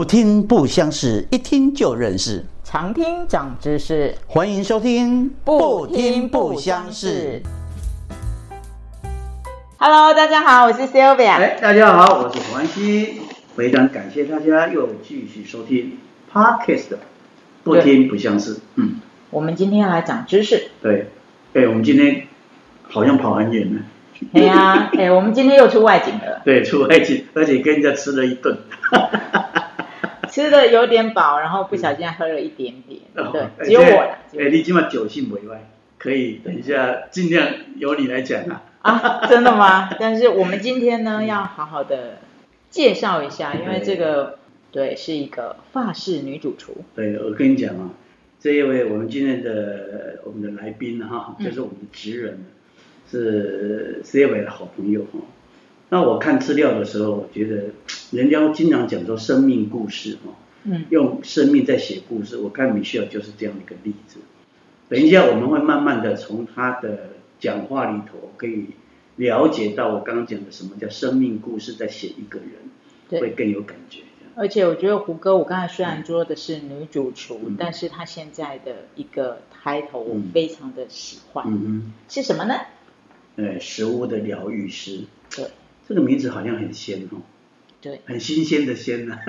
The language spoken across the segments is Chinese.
不听不相识，一听就认识。常听长知识，欢迎收听不听不相识。。Hello，大家好，我是 Sylvia。哎，大家好，我是黄安熙，非常感谢大家又继续收听 Podcast，不听不相识。嗯，我们今天要来讲知识。对，哎，我们今天好像跑很远呢。哎呀，哎，我们今天又出外景了，对，出外景，而且跟人家吃了一顿。吃的有点饱，然后不小心喝了一点点。对，哎只有我啦。只有哎，你起码酒性为外，可以等一下尽量由你来讲啊。啊，真的吗？但是我们今天呢，要好好的介绍一下，因为这个对是一个法式女主厨。对，我跟你讲啊，这一位我们今天的我们的来宾哈，嗯就是我们的职人，是 C 位的好朋友哈。那我看资料的时候，我觉得人家经常讲说生命故事哈，嗯，用生命在写故事。我看米歇尔就是这样的一个例子。等一下我们会慢慢的从他的讲话里头可以了解到我刚刚讲的什么叫生命故事，在写一个人，对会更有感觉。而且我觉得胡歌，我刚才虽然说的是女主厨，嗯但是她现在的一个 title 我嗯非常的喜欢，嗯嗯是什么呢？哼，呃，食物的疗愈师。对这个名字好像很鲜哦，对。很新鲜的鲜呢、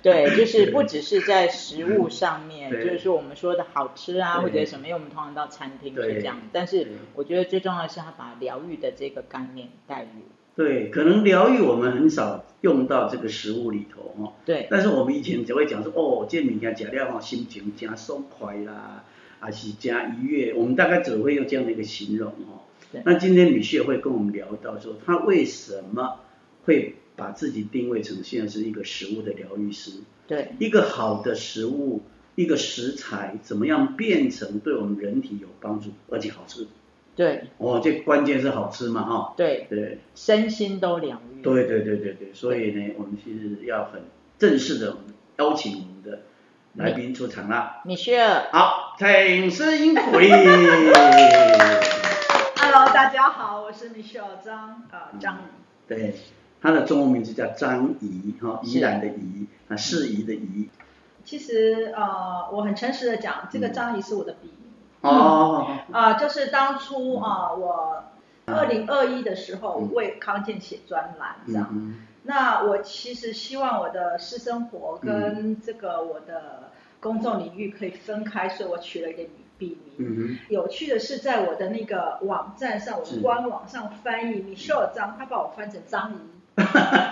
对，就是不只是在食物上面，就是说我们说的好吃啊，或者什么，因为我们通常到餐厅是对这样，但是我觉得最重要的是他把疗愈的这个概念带入，对，可能疗愈我们很少用到这个食物里头哦，对。但是我们以前只会讲说，哦，这物件食了吼，心情加爽快啦，还是加愉悦，我们大概只会用这样的一个形容哦。对。那今天米歇尔会跟我们聊到说，他为什么会把自己定位成现在是一个食物的疗愈师？对。一个好的食物，一个食材怎么样变成对我们人体有帮助，而且好吃？对。哦，这关键是好吃嘛，哈、对，对，身心都疗愈，对对对对对，所以呢，我们其实要很正式的邀请我们的来宾出场啦。米歇尔，好，请声音鼓励。大家好，我是 Michelle 张啊张。怡。对，他的中文名字叫张怡，哈，怡然的怡，啊，适宜的宜。其实呃，我很诚实的讲，这个张怡是我的笔名。哦，啊、就是当初啊、我二零二一的时候嗯。为康健写专栏这样。嗯。那我其实希望我的私生活跟这个我的公众领域可以分开，所以我取了一个笔名。嗯有趣的是，在我的那个网站上，我的官网上翻译 Michelle 张，他把我翻成张怡。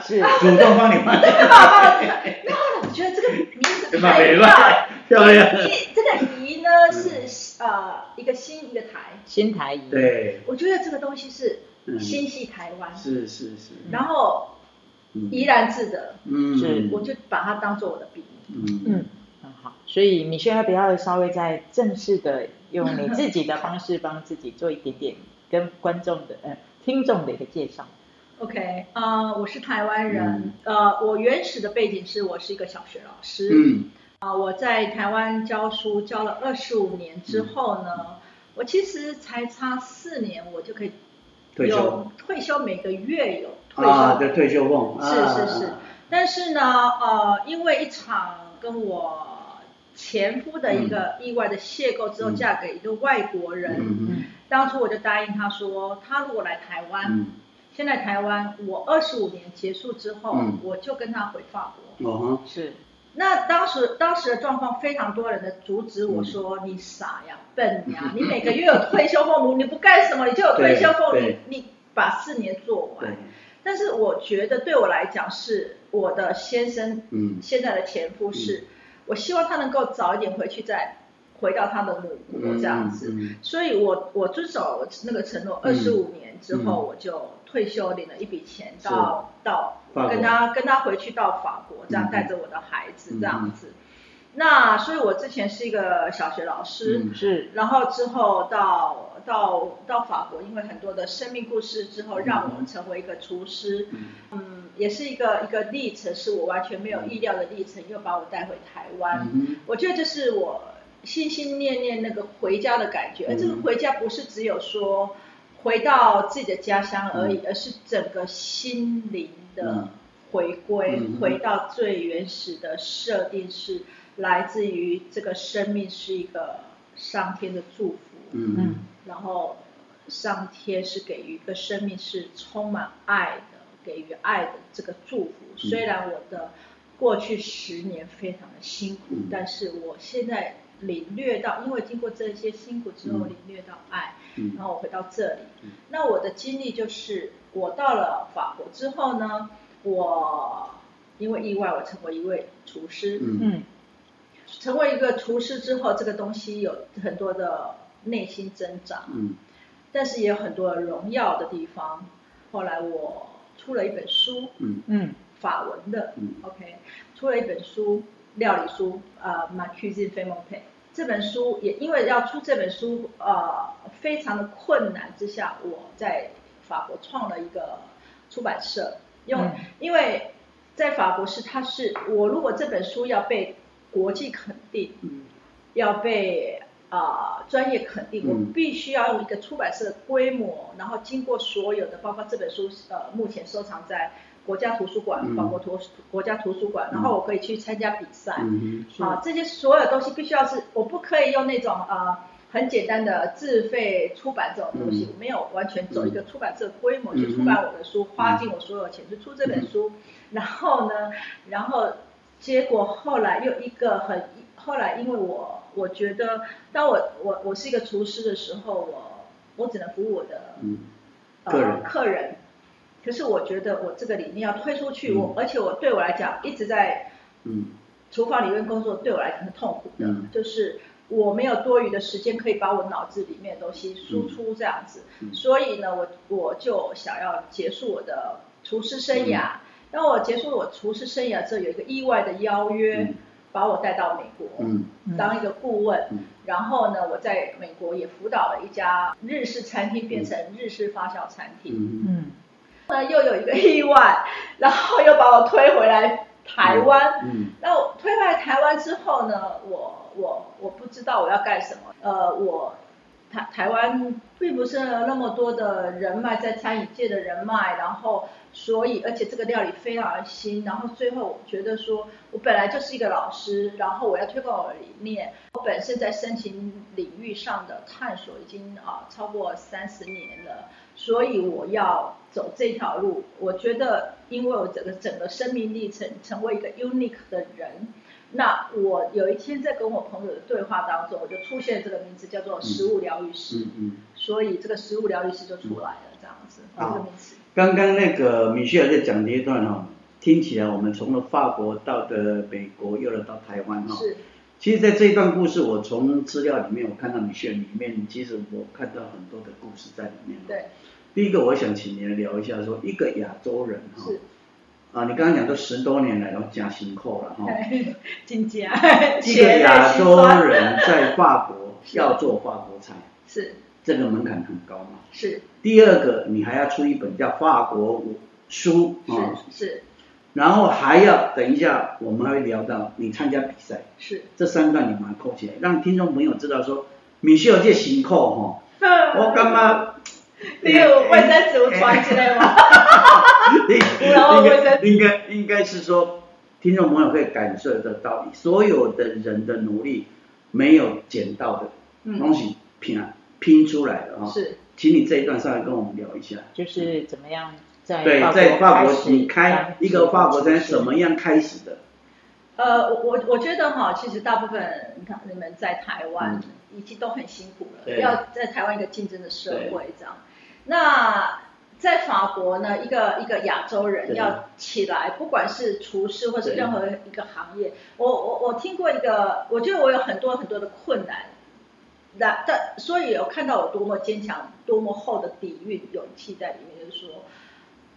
是。哼，主动帮你换，然后我觉得这个名字蛮美太 漂亮。怡这个怡呢是呃一个新一个台，新台仪，对，我觉得这个东西是嗯。心系台湾，是是是，然后嗯。怡然自得，嗯，是。我就把它当做我的笔名。嗯。所以米歇尔要不要稍微再正式的用你自己的方式帮自己做一点点跟观众的呃听众的一个介绍？OK，呃，我是台湾人，呃，我原始的背景是我是一个小学老师，嗯。啊、我在台湾教书教了二十五年之后呢，我其实才差四年，我就可以退休。有退休，每个月有退休，啊，对退休梦，是啊是是，但是呢，呃，因为一场跟我前夫的一个意外的邂逅之后，嗯嫁给一个外国人。嗯当初我就答应他说，他如果来台湾，嗯。现在台湾我二十五年结束之后，嗯。我就跟他回法国。哦。哈，是。那当时当时的状况，非常多人的阻止我说：“嗯你傻呀，笨呀，你每个月有退休俸，你不干什么，你就有退休俸，你你把四年做对。完。”，但是我觉得对我来讲，是我的先生嗯。现在的前夫是，我希望他能够早一点回去，再回到他的母国这样子。嗯所以我我遵守那个承诺，二嗯十五年之后嗯我就退休，领了一笔钱是。到到跟他跟他回去到法国，这样嗯。带着我的孩子嗯。这样子。那所以我之前是一个小学老师，嗯。是。然后之后到到到法国，因为很多的生命故事之后，让我成为一个厨师。嗯。嗯，也是一个一个历程，是我完全没有意料的历程，又把我带回台湾。嗯我觉得这是我心心念念那个回家的感觉，而这个嗯回家不是只有说回到自己的家乡而已，嗯。而是整个心灵的嗯。回归，嗯回到最原始的设定是来自于这个生命是一个上天的祝福，嗯。嗯。然后上天是给予一个生命是充满爱的，给予爱的这个祝福。嗯虽然我的过去十年非常的辛苦，嗯但是我现在领略到，因为经过这些辛苦之后，嗯领略到爱，嗯然后我回到这里嗯。那我的经历就是，我到了法国之后呢，我因为意外，我成为一位厨师。嗯嗯成为一个厨师之后，这个东西有很多的内心挣扎。嗯但是也有很多荣耀的地方。后来我出了一本书，嗯。嗯法文的、嗯。O k 出了一本书，料理书，呃，《Ma Cuisine f a m o n 这本书也因为要出这本书，呃，非常的困难之下，我在法国创了一个出版社，用、嗯。因为在法国是它是我如果这本书要被国际肯定，嗯。要被啊、专业肯定，嗯。我必须要用一个出版社的规模，然后经过所有的，包括这本书呃目前收藏在国家图书馆、嗯。法国图国家图书馆，然后我可以去参加比赛，嗯啊，这些所有东西必须要是，我不可以用那种呃很简单的自费出版这种东西，嗯。我没有完全走一个出版社规模去嗯出版我的书，花尽我所有钱去出这本书，然后呢，然后结果后来又一个很，后来因为我我觉得，当我我我是一个厨师的时候，我我只能服务我的嗯呃客人。客人，可是我觉得我这个理念要推出去，嗯。我而且我对我来讲一直在。嗯。厨房里面工作对我来讲很痛苦的，嗯。就是我没有多余的时间可以把我脑子里面的东西输出这样子，嗯。所以呢，我我就想要结束我的厨师生涯。嗯当我结束我厨师生涯之后，有一个意外的邀约，嗯把我带到美国、当一个顾问。嗯然后呢，我在美国也辅导了一家日式餐厅变成日式发酵餐厅。嗯又有一个意外，然后又把我推回来台湾。嗯那我推回来台湾之后呢，我我我不知道我要干什么。呃，我台台湾并不是那么多的人脉，在餐饮界的人脉，然后所以而且这个料理非常新，然后最后我觉得说，我本来就是一个老师，然后我要推广我的理念，我本身在申请领域上的探索已经啊超过三十年了，所以我要走这条路。我觉得，因为我整个整个生命历程成为一个 unique 的人，那我有一天在跟我朋友的对话当中，我就出现这个名字叫做食物疗愈师，嗯嗯。所以这个食物疗愈师就出来了，这样子，好这个名词。刚刚那个米歇尔在讲这一段哈、听起来我们从了法国到的美国，又来到台湾哈、是，其实，在这一段故事，我从资料里面我看到米歇尔里面，其实我看到很多的故事在里面。。对，第一个，我想请你来聊一下，说一个亚洲人哈、是，啊，你刚刚讲都十多年来都加辛苦了哈、金家，一个亚洲人在法国要做法国菜，是。这个门槛很高嘛。是。第二个，你还要出一本叫《法国书》啊、是是。然后还要等一下，我们还会聊到你参加比赛，是，这三段你把它扣起来，让听众朋友知道说，米歇尔这辛苦哈，我感觉 你有卫生纸有穿起来吗？应该应该是说，听众朋友可以感受得到，所有的人的努力没有捡到的东嗯，西拼拼出来的啊、是。请你这一段上来跟我们聊一下。就是怎么样在对，法在法国你开一个法国餐厨师怎么样开始的？呃，我我我觉得哈，其实大部分他你们在台湾嗯。已经都很辛苦了，对。要在台湾一个竞争的社会这样。那在法国呢，一个一个亚洲人要起来，不管是厨师或是任何一个行业，我我我听过一个，我觉得我有很多很多的困难。那但所以有看到我多么坚强，多么厚的底蕴、勇气在里面，就是说，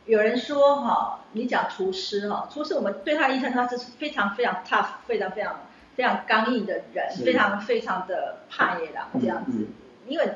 有人说哈，你讲厨师哈，厨师我们对他的印象，他是非常非常 tough，非常非常非常刚硬的人，非常非常的怕野狼这样子。嗯，因为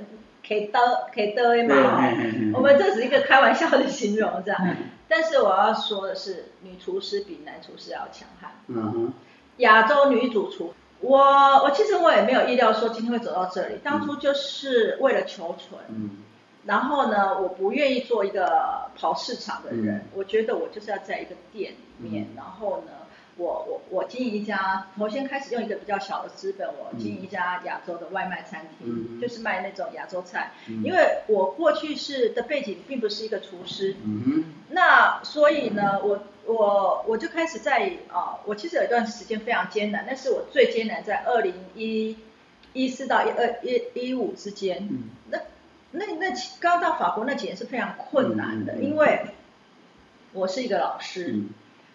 可以刀可以刀对嘛哈。嘿嘿嘿我们这是一个开玩笑的形容这样。嗯。但是我要说的是，女厨师比男厨师要强悍。嗯哼，亚洲女主厨，我我其实我也没有意料说今天会走到这里，当初就是为了求存，嗯。然后呢，我不愿意做一个跑市场的人，嗯。我觉得我就是要在一个店里面，然后呢，我我我经营一家，我先开始用一个比较小的资本，我经营一家亚洲的外卖餐厅，嗯。就是卖那种亚洲菜，嗯。因为我过去是的背景并不是一个厨师，嗯那所以呢，我我我就开始在啊、我其实有一段时间非常艰难，那是我最艰难，在二零一一四到一二一一五之间，嗯。那那那刚到法国那几年是非常困难的，因为我是一个老师，嗯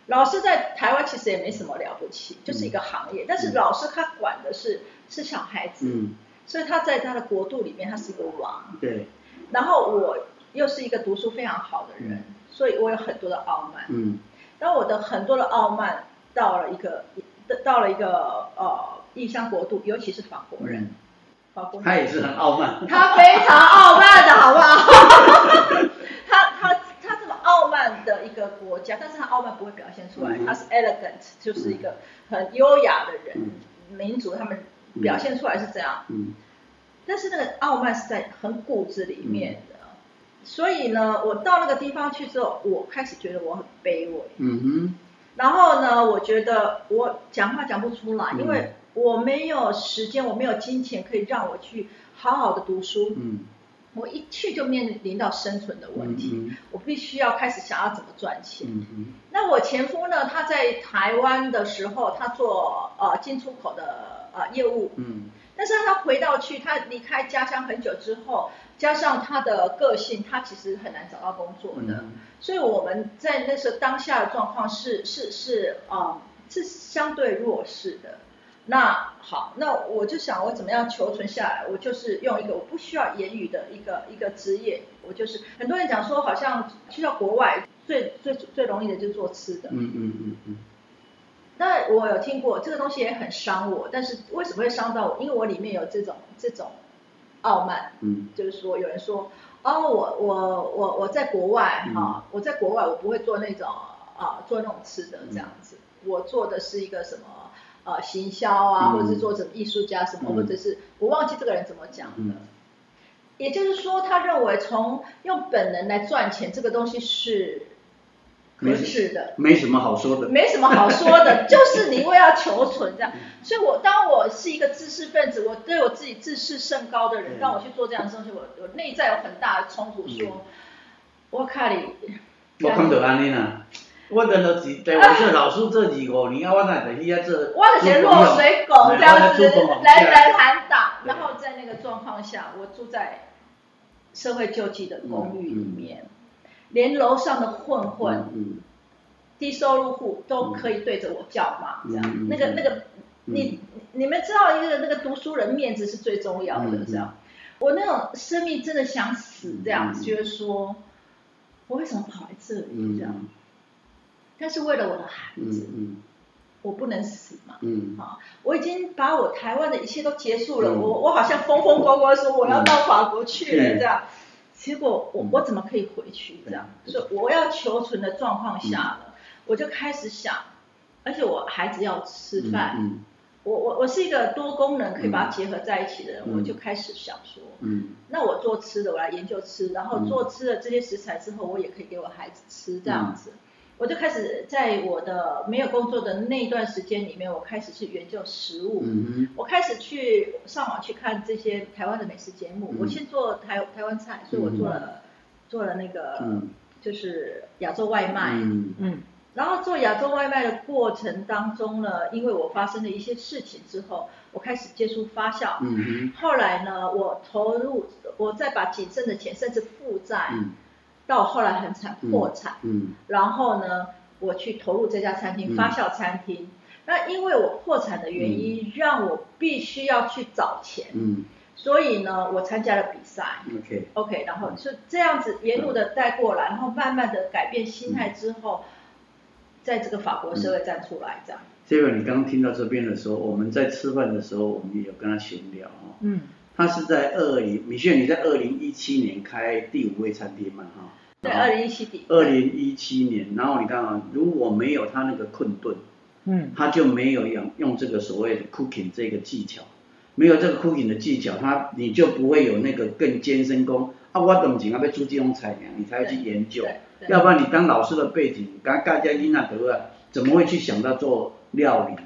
老师在台湾其实也没什么了不起，就是一个行业，但是老师他管的是是小孩子，嗯，所以他在他的国度里面他是一个王，对，然后我又是一个读书非常好的人，所以我有很多的傲慢。嗯。当我的很多的傲慢到了一个到了一个呃异乡国度，尤其是法国人，法国人。他也是很傲慢，他非常傲慢的好不好？他他他这么傲慢的一个国家，但是他傲慢不会表现出来，嗯。他是 elegant，就是一个很优雅的人，民族他们表现出来是这样，嗯。但是那个傲慢是在很骨子里面的。所以呢，我到那个地方去之后，我开始觉得我很卑微。嗯然后呢，我觉得我讲话讲不出来，嗯。因为我没有时间，我没有金钱可以让我去好好的读书。嗯我一去就面临到生存的问题，嗯我必须要开始想要怎么赚钱。那我前夫呢，他在台湾的时候，他做呃进出口的呃业务，嗯但是他回到去，他离开家乡很久之后，加上他的个性，他其实很难找到工作的。嗯所以我们在那时候当下的状况是是是啊、是相对弱势的。那好，那我就想我怎么样求存下来？我就是用一个我不需要言语的一个一个职业，我就是很多人讲说好像去到国外最最最容易的就是做吃的。嗯嗯嗯嗯那我有听过这个东西也很伤我，但是为什么会伤到我？因为我里面有这种这种傲慢，嗯就是说有人说，哦，我我我我在国外嗯哈、我在国外我不会做那种啊做那种吃的这样子，我做的是一个什么呃行销啊，嗯或者是做什么艺术家什么，嗯。或者是我忘记这个人怎么讲的。嗯。也就是说，他认为从用本能来赚钱这个东西是合适的，没什么好说的，没什么好说的，就是你因为要求存这样。所以我当我是一个知识分子，我对我自己自视甚高的人，嗯。让我去做这样的东西，我我内在有很大的冲突，说，嗯。我看你，我看到安尼啦。我等到是在我做老师这几五年啊，我哪在去遐做？我的些落水狗这样子人人喊打，然后在那个状况下，我住在社会救济的公寓里面，连楼上的混混。嗯低收入户都可以对着我叫骂，这样，那个那个，你你们知道一个那个读书人面子是最重要的，这样，我那种生命真的想死，这样，嗯觉得说，我为什么跑来这里嗯这样？但是为了我的孩嗯子，嗯我不能死嘛。嗯。啊，我已经把我台湾的一切都结束了，嗯。我我好像风风光光说我要到法国去了嗯这样，结果我嗯。我怎么可以回去这样？所以我要求存的状况下了，我就开始想，而且我孩子要吃饭，嗯我我我是一个多功能可以把它结合在一起的人，嗯。我就开始想说，嗯。那我做吃的，我来研究吃，然后嗯。做吃的这些食材之后，我也可以给我孩子吃这样子。我就开始在我的没有工作的那一段时间里面，我开始去研究食物。嗯我开始去上网去看这些台湾的美食节目。嗯我先做台台湾菜，所以我做了、做了那个、嗯就是亚洲外卖。嗯嗯然后做亚洲外卖的过程当中呢，因为我发生了一些事情之后，我开始接触发酵。嗯后来呢，我投入，我再把仅剩的钱，甚至负债，嗯到后来很惨破产。嗯然后呢，我去投入这家餐厅，嗯发酵餐厅。那因为我破产的原因，让我必须要去找钱，嗯所以呢，我参加了比赛。，OK，OK，然后是这样子沿路的带过来，然后慢慢的改变心态之后，在这个法国社会站出来，这样。这个你刚刚听到这边的时候，我们在吃饭的时候，我们也有跟他闲聊哦。嗯他是在二零，米炫你在二零一七年开第五位餐厅嘛哈？对，二零一七底。二零一七年，然后你看啊，如果没有他那个困顿，嗯他就没有用用这个所谓的 cooking 这个技巧，没有这个 cooking 的技巧，他你就不会有那个更艰深功啊，我都唔前啊要煮这种菜呢，你才会去研究。要不然你当老师的背景，刚大家囡仔得啊，怎么会去想到做料理呢？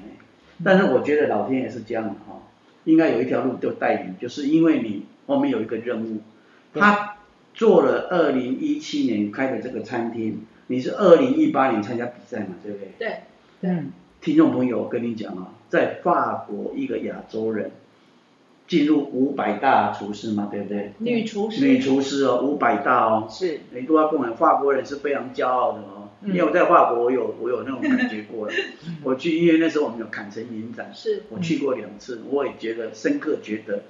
但是我觉得老天爷是这样的哈、应该有一条路就带你，就是因为你后面有一个任务，他做了二零一七年开的这个餐厅，你是二零一八年参加比赛嘛，对不对？对对，听众朋友，我跟你讲啊，在法国一个亚洲人进入五百大厨师嘛，对不对？女厨师，女厨师哦，五百大哦，是，你都要跟我们法国人是非常骄傲的哦，嗯因为我在法国我有我有那种感觉过了，我去医院那时候我们有坎城影展，是。我去过两次，我也觉得深刻觉得，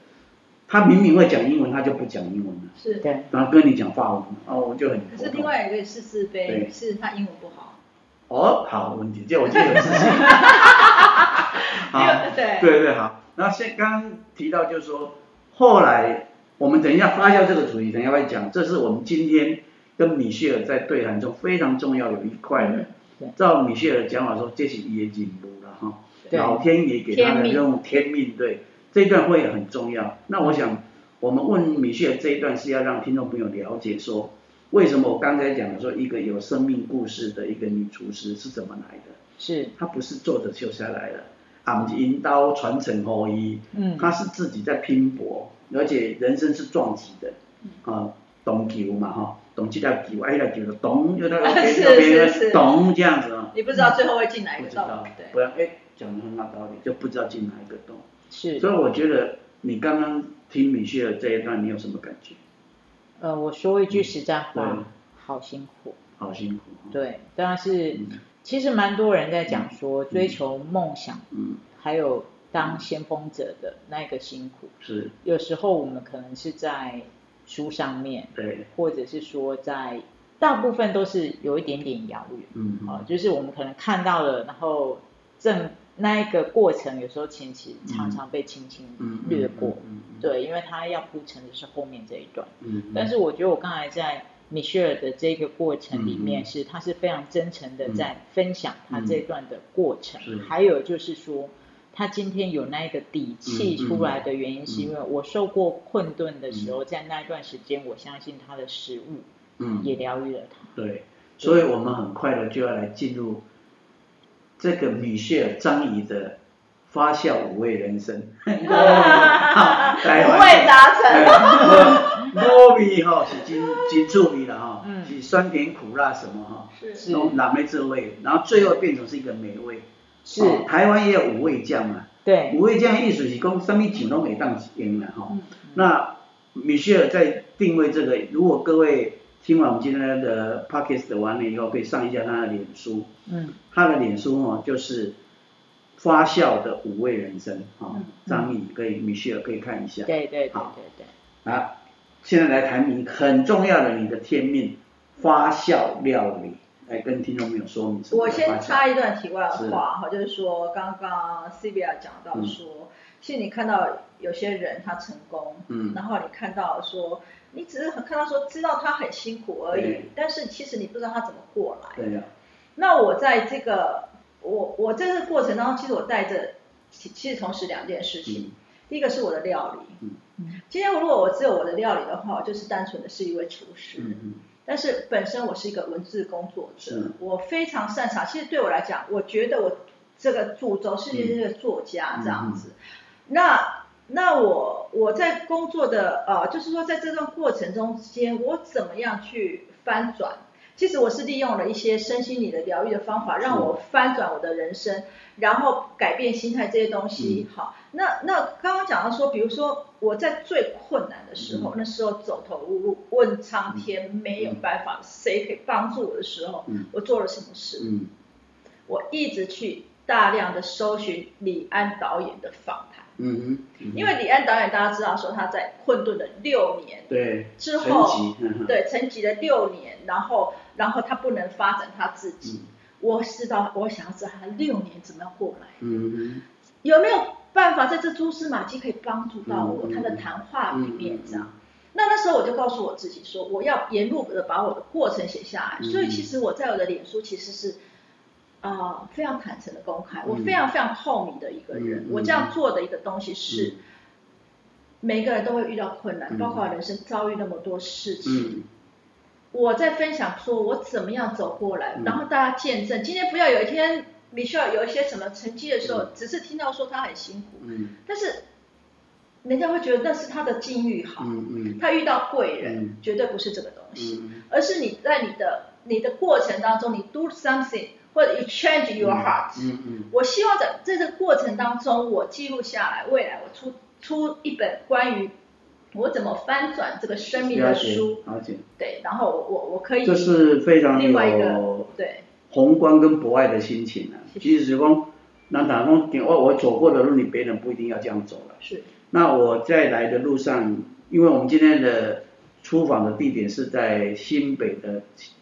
他明明会讲英文，他就不讲英文了，是。对，然后跟你讲法文，哦，我就很可是另外一个是是非，是他英文不好。哦，好问题，这我就有自信。好，对。对对好。然后现刚刚提到就是说，后来我们等一下发酵这个主题，等一下会讲，这是我们今天跟米歇尔在对谈中非常重要有一块的。照米歇尔的讲法说，这是也进步了哈，老天爷给他的任务，天命对这一段会很重要。那我想，我们问米歇尔这一段是要让听众朋友了解说，为什么我刚才讲的说一个有生命故事的一个女厨师是怎么来的？是，她不是坐着就下来的，啊，不是引刀传承后裔，嗯，她是自己在拼搏，而且人生是撞击的，啊，懂球嘛哈，懂这条球，哎，那条球就咚，又到那边 是那边是是咚这样子啊，你不知道最后会进哪一个洞不知道，，对。不然哎讲的很有道理，就不知道进哪一个洞。是，所以我觉得你刚刚听米歇尔这一段，你有什么感觉？呃，我说一句实在对话，好辛苦。好辛苦。哦，对，当然是，嗯其实蛮多人在讲说，追求梦想，嗯，还有当先锋者的那个辛苦。是，有时候我们可能是在书上面，对，或者是说在大部分都是有一点点遥远，嗯，啊、就是我们可能看到了，然后正那一个过程，有时候其实常常被轻轻嗯，略过，嗯，嗯，对，因为它要铺陈的是后面这一段。嗯，但是我觉得我刚才在米歇尔的这个过程里面，嗯嗯是他是非常真诚的嗯。在分享他这段的过程，是。还有就是说。他今天有那个底气出来的原因，是因为我受过困顿的时候，嗯在那一段时间，我相信他的食物嗯，也疗愈了他。对，所以我们很快的就要来进入这个米歇尔张仪的发酵五味人生。五味杂陈。五味哈是真真趣味啦吼，嗯是酸甜苦辣什么哈，是是拢拿没滋味，然后最后变成是一个美味。是，哦台湾也有五味酱嘛，对，五味酱的意思是讲什么酱拢会当用了哈。嗯那米歇尔在定位这个，如果各位听完我们今天的 podcast 完了以后，可以上一下他的脸书，嗯，他的脸书哦就是发酵的五味人生啊嗯，张毅可以米歇尔可以看一下。对对对好。对对，啊，现在来谈你很重要的你的天命发酵料理，来跟听众朋友说明什么我。先插一段题外话哈，就是说刚刚 c b a 讲到说，其实你看到有些人他成功，嗯。然后你看到说，你只是很看到说知道他很辛苦而已，但是其实你不知道他怎么过来。对呀、那我在这个我我在这个过程当中，其实我带着其其实同时两件事情，嗯。第一个是我的料理，今天如果我只有我的料理的话，我就是单纯的是一位厨师，嗯嗯但是本身我是一个文字工作者，我非常擅长。其实对我来讲，我觉得我这个主轴是一个作家嗯这样子。那那我我在工作的呃，就是说在这段过程中间，我怎么样去翻转？其实我是利用了一些身心理的疗愈的方法，让我翻转我的人生，然后改变心态这些东西。嗯好，那那刚刚讲到说，比如说我在最困难的时候，嗯。那时候走投无路，问苍天没有办法，谁可以帮助我的时候，嗯。我做了什么事？嗯。我一直去大量的搜寻李安导演的访谈，嗯哼，因为李安导演大家知道说他在困顿的六年对之后对沉寂了六年，然后然后他不能发展他自己。我知道，我想要知道他六年怎么样过来，嗯。有没有办法在这蛛丝马迹可以帮助到我、他的谈话里面嗯这样。那那时候我就告诉我自己说，我要沿路的把我的过程写下来。嗯。所以其实我在我的脸书其实是啊、非常坦诚的公开，我嗯非常非常透明的一个人。我这样做的一个东西是，每个人都会遇到困难，嗯。包括人生遭遇那么多事情。嗯我在分享说我怎么样走过来，嗯。然后大家见证。今天不要有一天 Michelle 有一些什么成绩的时候，嗯。只是听到说他很辛苦，嗯。但是人家会觉得那是他的境遇好，嗯嗯。他遇到贵人，嗯。绝对不是这个东西，嗯而是你在你的你的过程当中，你 do something 或者 you change your heart。嗯嗯。我希望在在这个过程当中，我记录下来，未来我出出一本关于我怎么翻转这个生命的了解书，了解，对，然后我我我可以这是非常另外一个有对。宏观跟博爱的心情啊。其实讲，那打工我我走过的路，你别人不一定要这样走了。是。那我在来的路上，因为我们今天的出访的地点是在新北的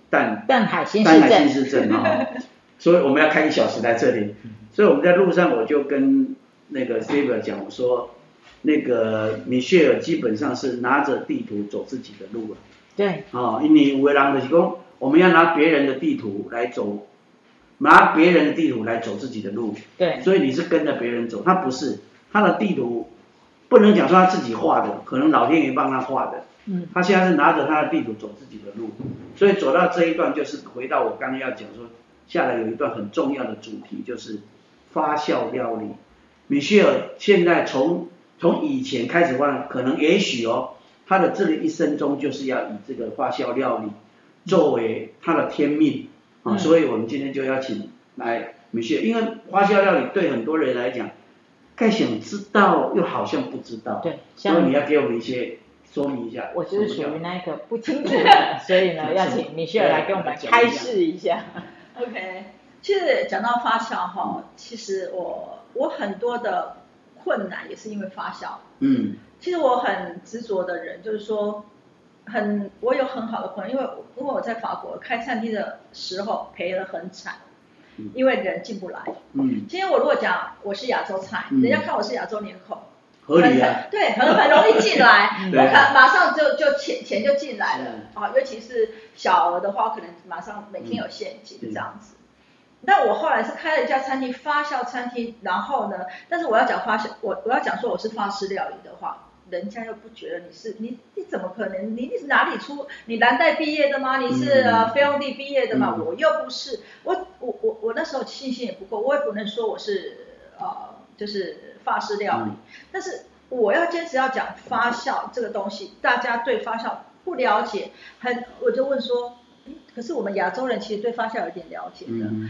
淡淡海新市淡海新镇，市镇啊，所以我们要开一小时来这里。所以我们在路上我就跟那个 Saber 讲，我说那个米歇尔基本上是拿着地图走自己的路了。对，哦，因为有的人就是讲，我们要拿别人的地图来走，拿别人的地图来走自己的路，对，所以你是跟着别人走，他不是，他的地图不能讲说他自己画的，可能老天爷帮他画的，嗯，他现在是拿着他的地图走自己的路，所以走到这一段就是回到我刚刚要讲说，下来有一段很重要的主题就是发酵料理。米歇尔现在从从以前开始话，可能也许哦，他的这个一生中就是要以这个发酵料理作为他的天命啊，嗯所以我们今天就邀请来米歇尔，因为发酵料理对很多人来讲，该想知道又好像不知道，对，所以你要给我们一些说明一下。我就是属于那一个不清楚的，所以呢，要请米歇尔来给我们开示一下。OK。其实讲到发酵哈，其实我我很多的困难也是因为发酵。嗯其实我很执着的人，就是说，很我有很好的朋友，因为因为我在法国开餐厅的时候赔得很惨嗯，因为人进不来。嗯，今天我如果讲我是亚洲菜，嗯人家看我是亚洲脸孔，合理啊。很对，很很容易进来，嗯我可能马上就就钱钱就进来了是啊，尤其是小额的话，可能马上每天有现金嗯这样子。那我后来是开了一家餐厅，发酵餐厅，然后呢，但是我要讲发酵，我我要讲说我是法式料理的话，人家又不觉得你是你你怎么可能？你你是哪里出？你南大毕业的吗？你是嗯呃菲佣地毕业的吗？嗯我又不是，我我我我那时候信心也不够，我也不能说我是呃就是法式料理，嗯但是我要坚持要讲发酵这个东西，大家对发酵不了解，很我就问说，诶可是我们亚洲人其实对发酵有点了解的，嗯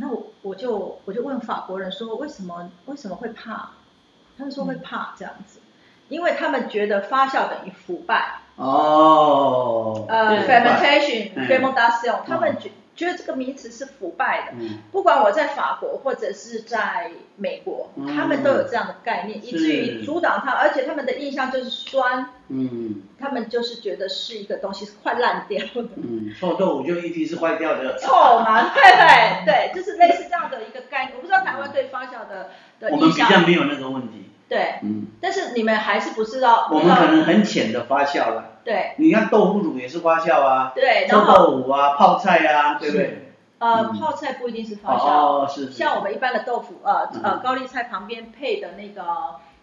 那我我就我就问法国人说，为什么为什么会怕？他们说会怕这样子，因为他们觉得发酵等于腐败，哦。呃，fermentation、嗯 fermentation，他们觉觉得这个名词是腐败的。嗯不管我在法国或者是在美国，嗯他们都有这样的概念，以至于阻挡他，而且他们的印象就是酸，嗯他们就是觉得是一个东西是快烂掉的。嗯，臭豆腐就一定是坏掉的。臭嘛，对对 对，就是类似这样的一个概念。我不知道台湾对发酵的的我们印象，比较没有那个问题。对，嗯，但是你们还是不知道，我们可能很浅的发酵了。对你看豆腐乳也是发酵啊，对，臭然后豆腐啊，泡菜啊，对不对？呃嗯泡菜不一定是发酵，哦，是是。像我们一般的豆腐，呃嗯呃高丽菜旁边配的那个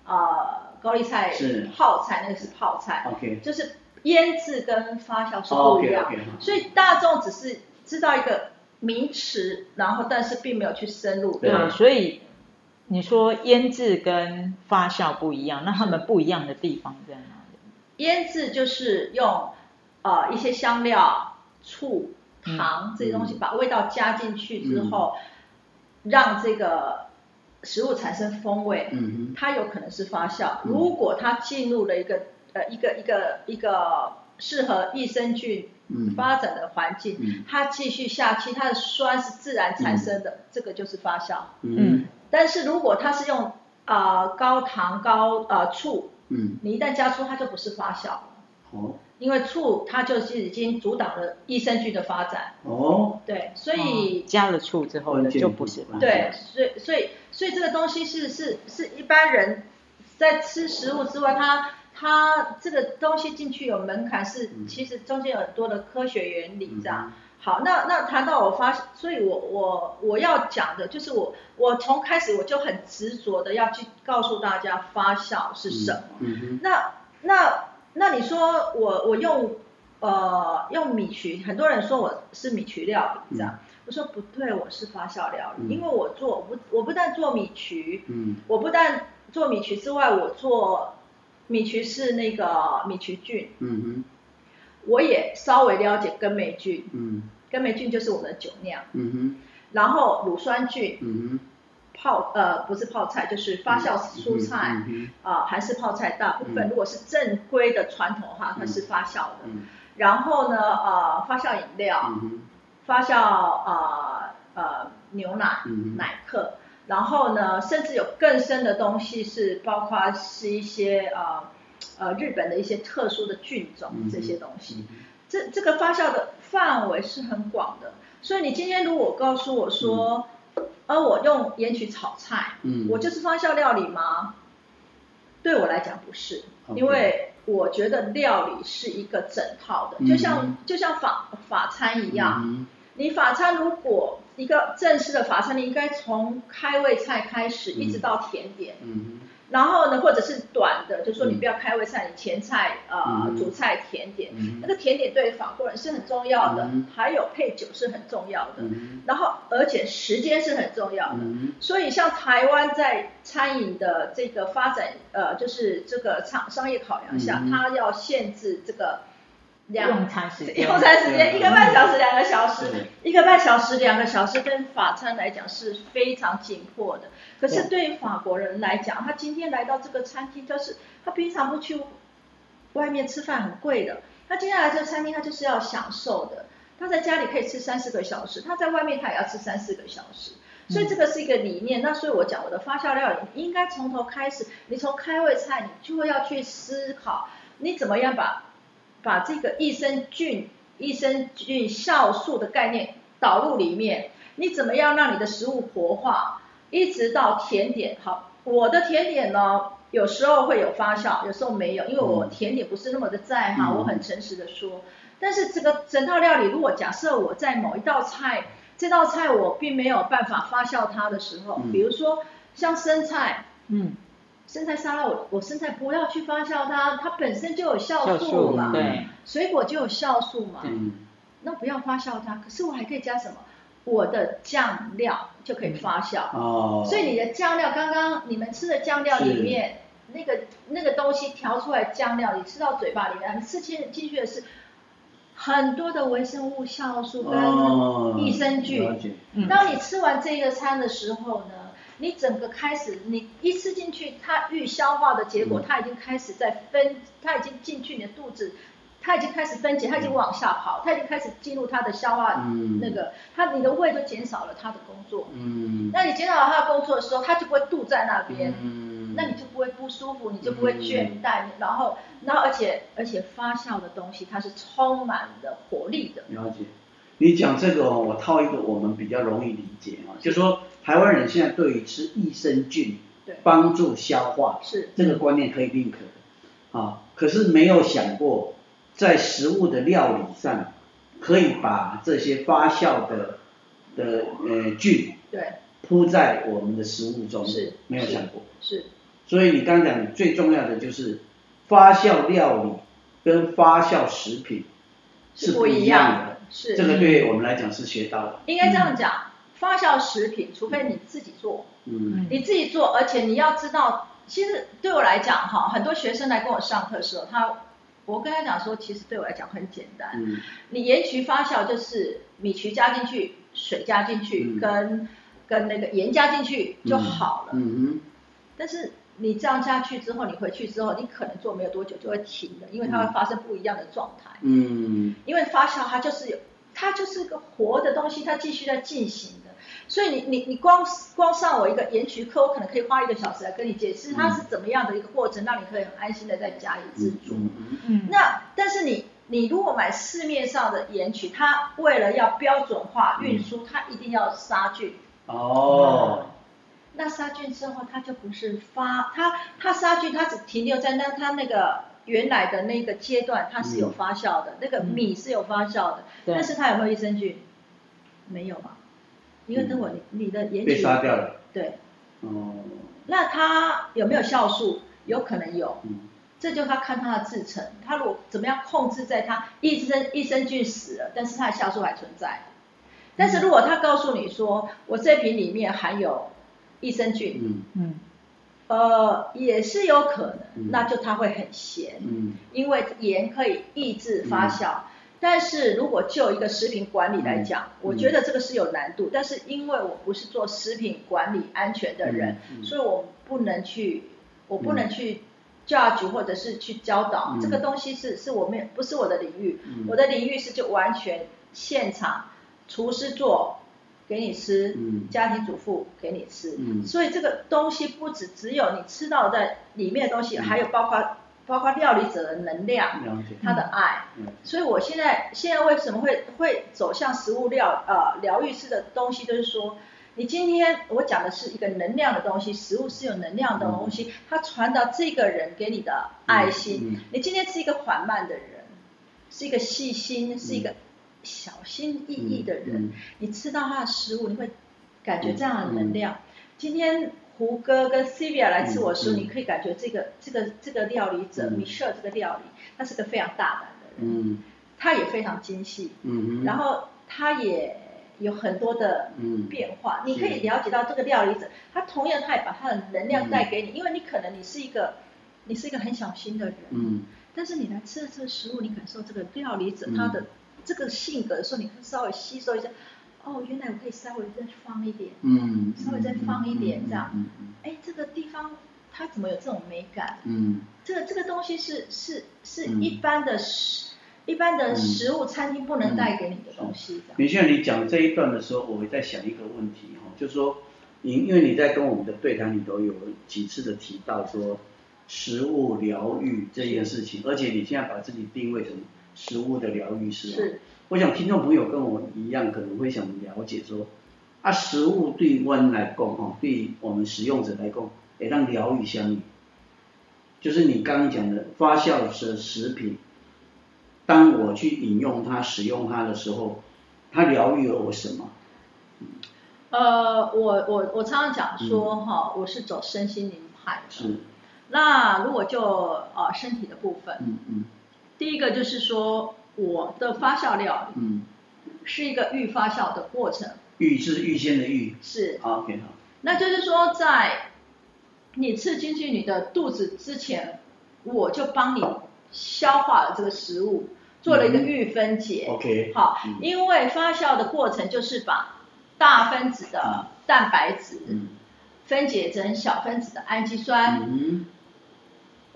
呃高丽菜是泡菜，那个是泡菜，OK。就是腌制跟发酵是哦不一样。所以大众只是知道一个名词，然后但是并没有去深入。对对，所以你说腌制跟发酵不一样，那他们不一样的地方在哪里？腌制就是用呃一些香料、醋、嗯。糖这些东西把味道加进去之后，让这个食物产生风味。嗯它有可能是发酵。嗯。如果它进入了一个呃一个一个一个适合益生菌嗯。发展的环境，嗯。它继续下去，它的酸是自然产生的，这个就是发酵。嗯。但是如果它是用呃高糖高呃醋，嗯。你一旦加醋，它就不是发酵了，哦。因为醋它就是已经阻挡了益生菌的发展。哦。对，所以、加了醋之后呢就不是发酵对，所以所以所以这个东西是是是一般人在吃食物之外，它它这个东西进去有门槛，是嗯。其实中间有很多的科学原理这样。嗯好，那那谈到我发，所以我我我要讲的就是我我从开始我就很执着的要去告诉大家发酵是什么。那那那你说我我用呃用米曲，很多人说我是米曲料理这样，我说不对，我是发酵料理，嗯。因为我做我不我不但做米曲，嗯。我不但做米曲之外，我做米曲是那个米曲菌，嗯我也稍微了解根霉菌，哼，嗯。根霉菌就是我们的酒酿，嗯哼，然后乳酸菌。嗯泡呃不是泡菜就是发酵，蔬菜。嗯啊、韩式泡菜。大部分嗯。如果是正规的传统的话，它是发酵的。嗯。然后呢，呃，发酵饮料，嗯，发酵呃呃牛奶、嗯奶克，然后呢，甚至有更深的东西是包括是一些呃呃日本的一些特殊的菌种嗯这些东西。嗯这这个发酵的范围是很广的，所以你今天如果告诉我说，而我用盐曲炒菜，嗯，我就是发酵料理吗？对我来讲不是因为我觉得料理是一个整套的，嗯就像就像法法餐一样，嗯你法餐如果一个正式的法餐，你应该从开胃菜开始，嗯一直到甜点，嗯然后呢，或者是短的，就说你嗯。不要开胃菜，你前菜呃嗯。主菜甜点，嗯。那个甜点对法国人是很重要的嗯，还有配酒是很重要的，嗯。然后而且时间是很重要的。嗯。所以像台湾在餐饮的这个发展，呃，就是这个商商业考量下，嗯。它要限制这个两用餐时间用餐时间一个半小时、两个小时，一个半小时、两个小时，跟法餐来讲是非常紧迫的。可是对法国人来讲，他今天来到这个餐厅，就是他平常不去外面吃饭很贵的，他今天来这个餐厅，他就是要享受的。他在家里可以吃三四个小时，他在外面他也要吃三四个小时。所以这个是一个理念，那所以我讲我的发酵料理应该从头开始，你从开胃菜你就会要去思考，你怎么样把把这个益生菌、益生菌酵素的概念导入里面，你怎么样让你的食物活化，一直到甜点。好，我的甜点呢，有时候会有发酵，有时候没有，因为我嗯甜点不是那么的在行，嗯我很诚实的说。但是这个整套料理，如果假设我在某一道菜，这道菜我并没有办法发酵它的时候，嗯比如说像生菜。嗯，生菜沙拉，我我生菜不要去发酵它，它本身就有酵酵素素嘛，对，水果就有酵素嘛，嗯那不要发酵它。可是我还可以加什么？我的酱料就可以发酵。哦，所以你的酱料，刚刚你们吃的酱料里面，那个那个东西调出来酱料，你吃到嘴巴里面，你吃进进去的是很多的微生物酵素哦跟益生菌。当你吃完这个餐的时候呢，你整个开始，你一吃进去，它预消化的结果，嗯它已经开始在分，它已经进去你的肚子，它已经开始分解，它已经往下跑，它已经开始进入它的消化、嗯那个，它你的胃就减少了它的工作。嗯那你减少了它的工作的时候，它就不会堵在那边，嗯那你就不会不舒服，你就不会倦怠，然后，然后而且而且发酵的东西它是充满了活力的。了解。你讲这个哦，我套一个我们比较容易理解啊，就说台湾人现在对于吃益生菌对，帮助消化是。这个观念可以认可。的啊，可是没有想过在食物的料理上可以把这些发酵的的呃菌对，铺在我们的食物中，是。是没有想过。是。所以你刚刚讲最重要的就是发酵料理跟发酵食品是不不一样样的，是。这个对我们来讲是学到了。应该这样讲，发酵食品，除非你自己做，嗯。你自己做，而且你要知道，其实对我来讲哈，很多学生来跟我上课的时候，他，我跟他讲说，其实对我来讲很简单，嗯。你盐曲发酵就是米曲加进去，水加进去，嗯。跟跟那个盐加进去就好了。嗯。但是你这样下去之后，你回去之后，你可能做没有多久就会停了，因为它会发生不一样的状态。嗯。因为发酵它就是有，它就是个活的东西，它继续在进行的。所以你你你光光上我一个盐曲课，我可能可以花一个小时来跟你解释它是怎么样的一个过程，让你可以很安心的在家里自嗯助。嗯嗯嗯，那但是你你如果买市面上的盐曲，它为了要标准化运输，它一定要杀菌。哦那杀菌之后，它就不是发，它它杀菌，它只停留在那它那个原来的那个阶段，它是有发酵的，那个米是有发酵的，对但是它有没有益生菌？没有嘛，因为等会你你的盐被曲杀掉了。对，哦，那它有没有酵素？有可能有，嗯这就他看它的制成，它如果怎么样控制在它益生益生菌死了，但是它的酵素还存在。但是如果他告诉你说，我这瓶里面含有益生菌，嗯嗯呃，也是有可能，嗯那就它会很咸，嗯因为盐可以抑制发酵。但是如果就一个食品管理来讲，嗯我觉得这个是有难度。但是因为我不是做食品管理安全的人，所以我不能去，我不能去 judge 或者是去教导、嗯。这个东西是是我们不是我的领域，嗯。我的领域是就完全现场厨师做给你吃，嗯。家庭主妇给你吃，嗯。所以这个东西不止只有你吃到在里面的东西，嗯。还有包括包括料理者的能量，他的爱。嗯。所以我现在现在为什么会会走向食物疗呃疗愈师的东西，就是说，你今天我讲的是一个能量的东西，食物是有能量的东西，它传达这个人给你的爱心。嗯。嗯你今天是一个缓慢的人，是一个细心，是一个小心翼翼的人，嗯。你吃到他的食物，你会感觉这样的能量。今天胡歌跟 Sylvia 来吃我的食物，嗯嗯。你可以感觉这个这个这个料理者、嗯。Michelle 这个料理，他是个非常大胆的人，嗯。他也非常精细，然后他也有很多的嗯。变化，你可以了解到这个料理者，他同样他也把他的能量带给你，因为你可能你是一个你是一个很小心的人，嗯。但是你来吃了这个食物，你感受这个料理者嗯。他的这个性格的时候，你可以稍微吸收一下。哦，原来我可以稍微再放一点，嗯，稍微再放一点这样嗯嗯。哎，这个地方它怎么有这种美感？嗯。这个这个东西是是是嗯。一般的食、一般的嗯。食物餐厅不能带给你的东西。你像你讲这一段的时候，我会在想一个问题哈，就是说，你因为你在跟我们的对谈里头有几次的提到说食物疗愈这件事情，而且你现在把自己定位成食物的疗愈师哦是，我想听众朋友跟我一样，可能会想了解说，啊，食物对我们来讲哈，对我们使用者来讲，也让疗愈相应，就是你刚刚讲的发酵的食品，当我去饮用它、使用它的时候，它疗愈了我什么？呃，我我我常常讲说哈、我是走身心灵派的。是，那如果就呃身体的部分，嗯嗯第一个就是说我的发酵料理嗯，是一个预发酵的过程，预是预先的预。是，好，OK 好，那就是说在你吃进去你的肚子之前，我就帮你消化了这个食物，做了一个预分解。OK，好嗯，因为发酵的过程就是把大分子的蛋白质嗯。分解成小分子的氨基酸，嗯。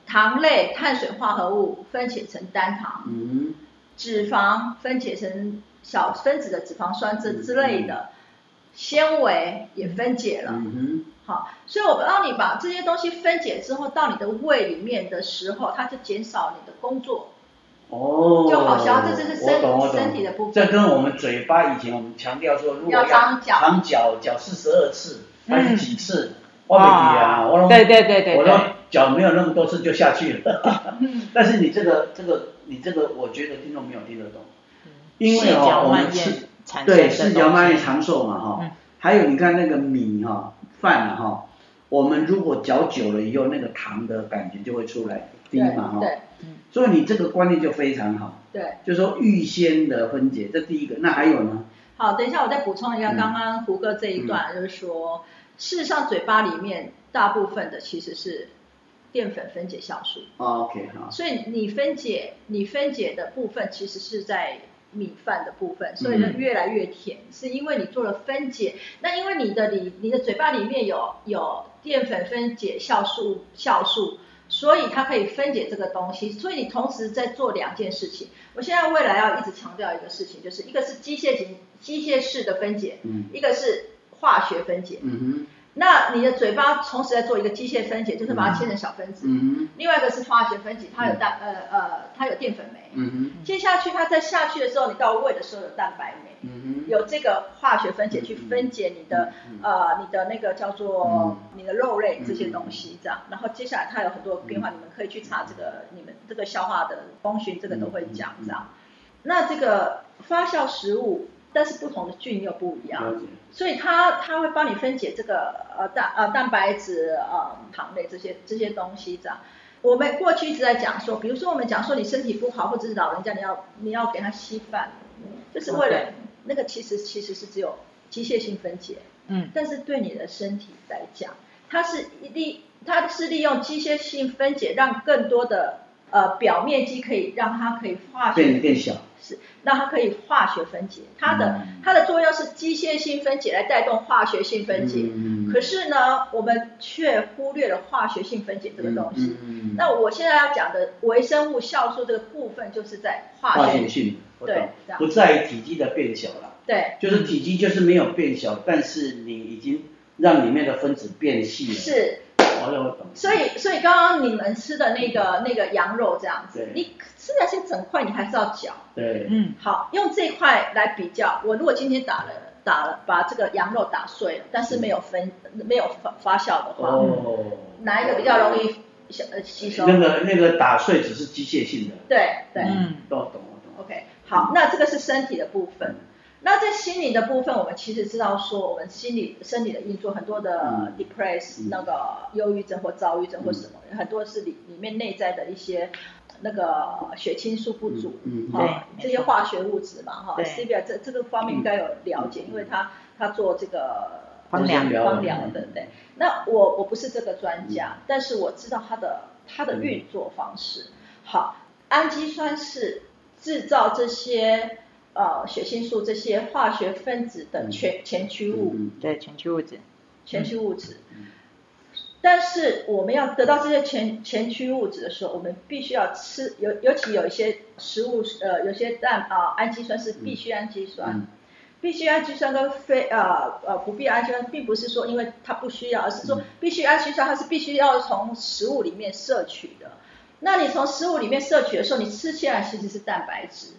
糖类、碳水化合物分解成单糖，嗯脂肪分解成小分子的脂肪酸这之类的，纤维也分解了。嗯好，所以我让你把这些东西分解之后，到你的胃里面的时候，它就减少你的工作。哦，就好像这就是身身体的部分。这跟我们嘴巴以前我们强调说，如果要长脚长脚脚四十二次还是几次？嗯我没提啊，我都对对对对我都对脚没有那么多次就下去了。嗯。但是你这个这个你这个，我觉得听众没有听得懂，因为细哦，我们吃产生的对四嚼慢咽长寿嘛哈。嗯，还有你看那个米哈饭啊哈，我们如果嚼久了以后，那个糖的感觉就会出来低对嘛哈，对所以你这个观念就非常好，对。就是说预先的分解，这第一个。那还有呢？好，等一下我再补充一下嗯。刚刚胡哥这一段，就是说，事实上嘴巴里面大部分的其实是淀粉分解酵素，哦 OK 好，所以你分解你分解的部分其实是在米饭的部分，所以呢嗯越来越甜，是因为你做了分解。那因为你的里你的嘴巴里面有有淀粉分解酵素酵素，所以它可以分解这个东西。所以你同时在做两件事情。我现在未来要一直强调一个事情，就是一个是机械型机械式的分解，嗯一个是化学分解。嗯那你的嘴巴同时在做一个机械分解，就是把它切成小分子。嗯另外一个是化学分解，它有蛋呃呃，它有淀粉酶。嗯接下去它再下去的时候，你到胃的时候有蛋白酶，嗯有这个化学分解去分解你的呃你的那个叫做你的肉类这些东西这样。然后接下来它有很多变化，你们可以去查这个你们这个消化的功循，这个都会讲这样。那这个发酵食物，但是不同的菌又不一样。所以它它会帮你分解这个呃蛋呃蛋白质呃糖类这些这些东西这样。我们过去一直在讲说，比如说我们讲说你身体不好，或者是老人家你要你要给他稀饭，就是为了、那个其实其实是只有机械性分解，嗯但是对你的身体来讲，它是利它是利用机械性分解，让更多的呃表面积可以让它可以化学变变小。是让它可以化学分解，它的、嗯它的作用是机械性分解来带动化学性分解。嗯可是呢，我们却忽略了化学性分解这个东西。嗯那我现在要讲的微生物酵素这个部分，就是在化化学学性，对不在于体积的变小了，对就是体积就是没有变小，但是你已经让里面的分子变细了。是。所以所以刚刚你们吃的那个那个羊肉这样子，你吃那些整块，你还是要嚼。对，嗯好，用这块来比较，我如果今天打了打了把这个羊肉打碎了，但是没有分没有发发酵的话，哦，哪一个比较容易吸呃吸收？那个那个打碎只是机械性的。对对、嗯懂懂我懂。o k 好，那这个是身体的部分。那在心理的部分，我们其实知道说，我们心理生理的运作很多的嗯。depress、嗯。那个忧郁症或躁郁症或什么，很多是里里面内在的一些那个血清素不足，嗯嗯哈、对这些化学物质嘛，哈对。C b a 这这个方面应该有了解，因为他他做这个芳疗芳疗的，对。那我我不是这个专家，但是我知道它的它的运作方式。好，氨基酸是制造这些呃血清素这些化学分子的前前驱物。嗯对前驱物质，前驱物质。但是我们要得到这些前前驱物质的时候，我们必须要吃，尤尤其有一些食物，呃，有些蛋啊、氨基酸是必需氨基酸。嗯必需氨基酸跟非呃呃不必氨基酸，并不是说因为它不需要，而是说必须氨基酸它是必须要从食物里面摄取的。那你从食物里面摄取的时候，你吃起来其实是蛋白质。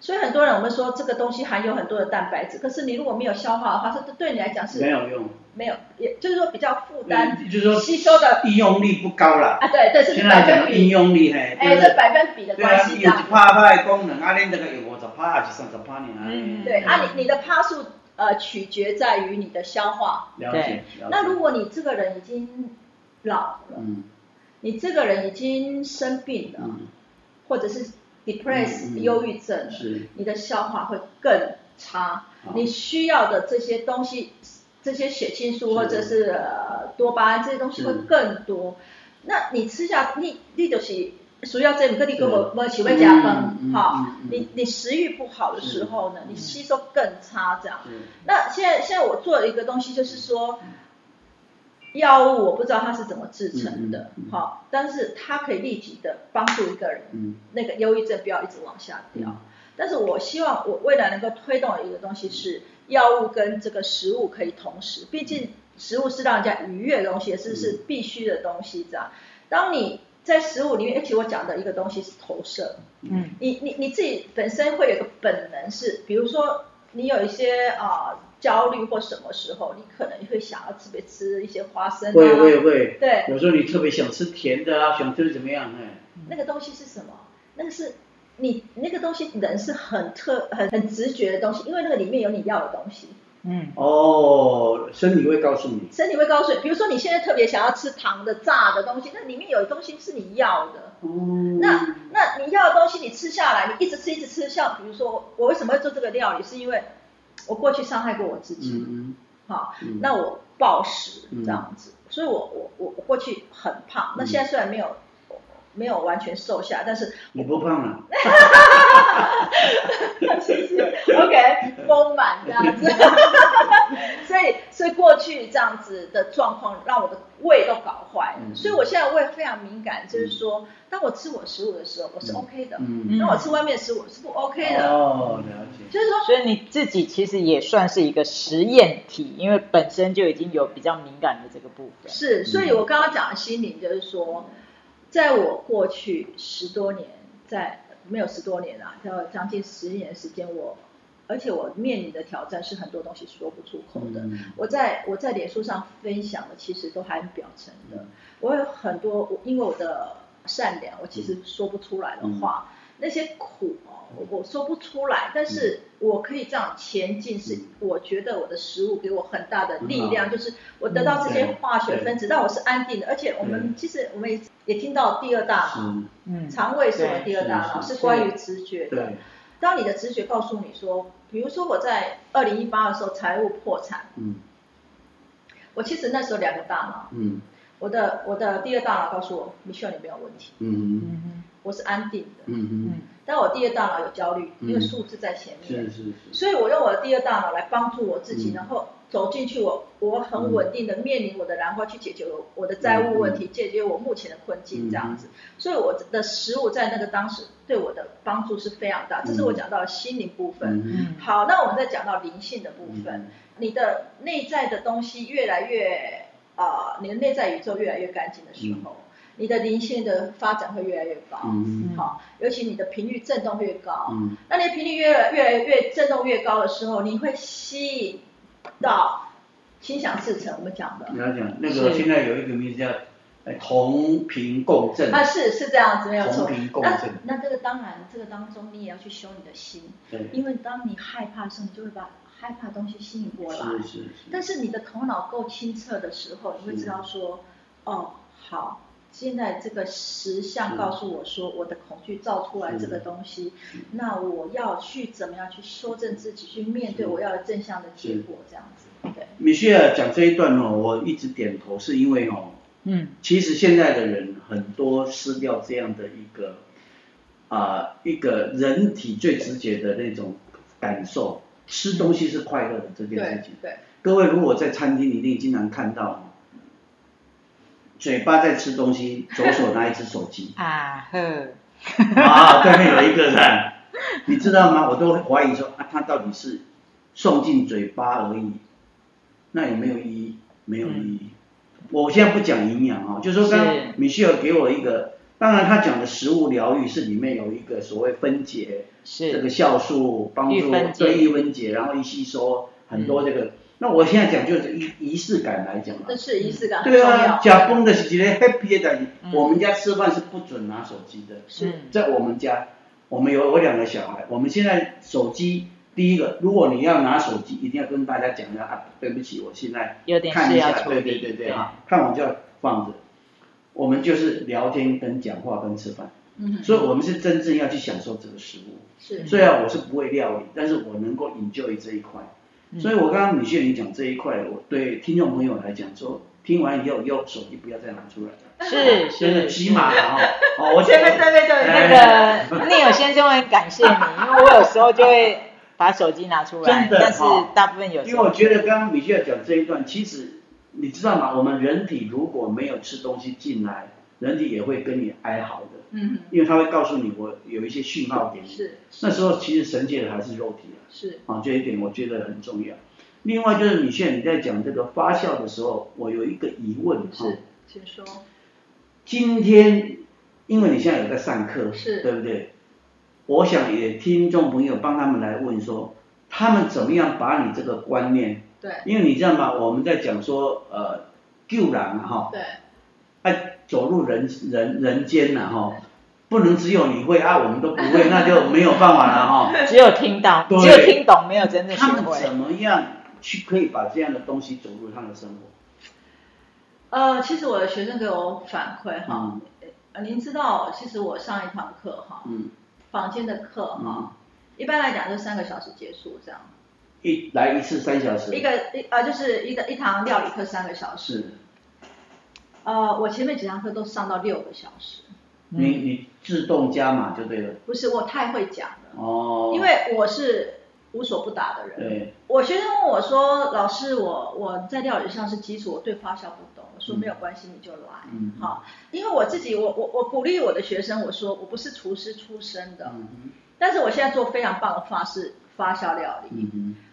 所以很多人我们说这个东西含有很多的蛋白质，可是你如果没有消化的话，这对你来讲是没有用。没有，也就是说比较负担嗯就是说吸收的应用率不高了。啊，对对，这是现在百分讲的应，用率嘿，哎，就是这百分比的对啊，关系这样。你有一趴趴的功能，啊，恁这个有五十趴还是三十趴呢？嗯对啊，你你的趴数呃取决在于你的消化。了解。了解那如果你这个人已经老了，嗯你这个人已经生病了，嗯或者是 depress 忧郁症，是。你的消化会更差，你需要的这些东西，这些血清素或者是呃多巴胺这些东西会更多。那你吃下你你就是需要这个你根本没想要加分哈你你食欲不好的时候呢，你吸收更差这样。那现在现在我做了一个东西，就是说，药物我不知道它是怎么制成的嗯嗯，嗯好，但是它可以立即的帮助一个人，嗯。那个忧郁症不要一直往下掉。嗯。但是我希望我未来能够推动的一个东西是，药物跟这个食物可以同时，毕竟食物是让人家愉悦的东西，也是是必须的东西，这样。当你在食物里面，而且我讲的一个东西是投射，嗯。你你你自己本身会有一个本能是，比如说你有一些啊、焦虑或什么时候，你可能会想要特别吃一些花生啊，会会会。对，有时候你特别想吃甜的啊，想吃怎么样？哎，那个东西是什么？那个是你那个东西，人是很特很很直觉的东西，因为那个里面有你要的东西，嗯哦，身体会告诉你。身体会告诉你，比如说你现在特别想要吃糖的炸的东西，那里面有东西是你要的。哦那那你要的东西你吃下来，你一直吃一直吃，像比如说我为什么会做这个料理，是因为我过去伤害过我自己，嗯好，嗯。那我暴食嗯这样子，所以我我我我过去很胖，那现在虽然没有没有完全瘦下，但是你不胖了。谢谢，OK，丰满这样子，所以所以过去这样子的状况让我的胃都搞坏了，嗯。所以我现在胃非常敏感，就是说，当我吃我食物的时候，我是嗯。OK 的，嗯。当我吃外面的食物我是不 OK 的，哦，了解。就是说，所以你自己其实也算是一个实验体，因为本身就已经有比较敏感的这个部分。是，所以我刚刚讲的心灵就是说，在我过去十多年，在没有十多年啊，要将近十年的时间，我而且我面临的挑战是很多东西说不出口的。嗯。我在我在脸书上分享的其实都还很表层的，我有很多，我因为我的善良，我其实说不出来的话，那些苦哦，我我说不出来，但是我可以这样前进，是我觉得我的食物给我很大的力量，嗯就是我得到这些化学分子，让我是安定的，而且我们其实我们也也听到第二大脑，嗯，肠胃是我们第二大脑，是是关于直觉的。当你的直觉告诉你说，比如说我在二零一八的时候财务破产，嗯。我其实那时候两个大脑，嗯。我的我的第二大脑告诉我，Michelle 你没有问题，嗯嗯我是安定的，嗯嗯嗯，但我第二大脑有焦虑，嗯因为数字在前面，是是是，所以我用我的第二大脑来帮助我自己，嗯。然后走进去我我很稳定的面临我的兰花去解决我我的债务问题，解决我目前的困境这样子。所以我的食物在那个当时对我的帮助是非常大，这是我讲到的心灵部分。好，那我们再讲到灵性的部分，嗯你的内在的东西越来越啊、你的内在宇宙越来越干净的时候，你的灵性的发展会越来越高。嗯。好，尤其你的频率振动越高，嗯。那你的频率越来越来越振动越高的时候，你会吸引到心想事成。我们讲的。你要讲那个现在有一个名字叫呃同频共振，啊，是是这样子，没有错。同频。共那振，那这个当然，这个当中你也要去修你的心，对，因为当你害怕的时候，你就会把害怕的东西吸引过来。是是是，但是你的头脑够清澈的时候，你会知道说，哦，好，现在这个实相告诉我说，我的恐惧造出来这个东西，那我要去怎么样去修正自己，去面对我要的正向的结果，这样子。对，米歇尔讲这一段哦，我一直点头，是因为哦，嗯。其实现在的人很多失掉这样的一个啊、一个人体最直接的那种感受，吃东西是快乐的这件事对情。对，各位如果在餐厅一定经常看到，哦嘴巴在吃东西，左手拿一只手机，啊呵，啊，对面有一个人，你知道吗？我都怀疑说啊，他到底是送进嘴巴而已，那也没有意义？没有意义。我现在不讲营养啊，就是说刚米歇尔给我一个，当然他讲的食物疗愈是里面有一个所谓分解，这个酵素帮助对易分解，然后一吸收很多这个。那我现在讲就是仪仪式感来讲这啊，是仪式感对。啊，假崩的是一个 happy 我们家吃饭是不准拿手机的。在我们家，我们有我两个小孩，我们现在手机第一个，如果你要拿手机，一定要跟大家讲一下啊，对不起，我现在有点事看一下，要处理，对对对对哈，看完就要放着。我们就是聊天、跟讲话、跟吃饭，嗯，所以我们是真正要去享受这个食物。是虽然我是不会料理，但是我能够 enjoy 这一块。嗯。所以我刚刚米歇你讲这一块，我对听众朋友来讲说，听完以后，以后手机不要再拿出来了，是 真的是起码了哈。哦，我对对对对对哎那个聂友先生会很感谢你，因为我有时候就会把手机拿出来，真的但是哦大部分有时候因为我觉得刚刚米歇尔讲这一段，其实你知道吗？我们人体如果没有吃东西进来，人体也会跟你哀嚎的，嗯，因为它会告诉你我有一些讯号给你。是那时候其实神界的还是肉体啊，是啊，这一点我觉得很重要。另外就是米歇尔你在讲这个发酵的时候，我有一个疑问哈是，，请说。今天因为你现在有在上课，是对不对？我想也听众朋友帮他们来问说，他们怎么样把你这个观念对因为你知道吗？我们在讲说，呃，救人啊哈，对哎，走入人人人间了、哈，不能只有你会啊，我们都不会，那就没有办法了哈。只有听到，只有听懂，没有真正学他们会。怎么样去可以把这样的东西走入他的生活？呃，其实我的学生给我反馈哈嗯，呃，您知道，其实我上一堂课哈，嗯，坊间的课嗯。哈，一般来讲就三个小时结束这样，一来一次三小时，一个一呃就是一个一堂料理课三个小时，是，呃，我前面几堂课都上到六个小时，你你自动加码就对了。不是我太会讲了，哦，因为我是无所不答的人。对，我学生问我说：“老师，我我在料理上是基础，我对发酵不懂。”我说：“嗯没有关系，你就来。嗯好，因为我自己，我我我鼓励我的学生，我说我不是厨师出身的，但是我现在做非常棒的法式发酵料理。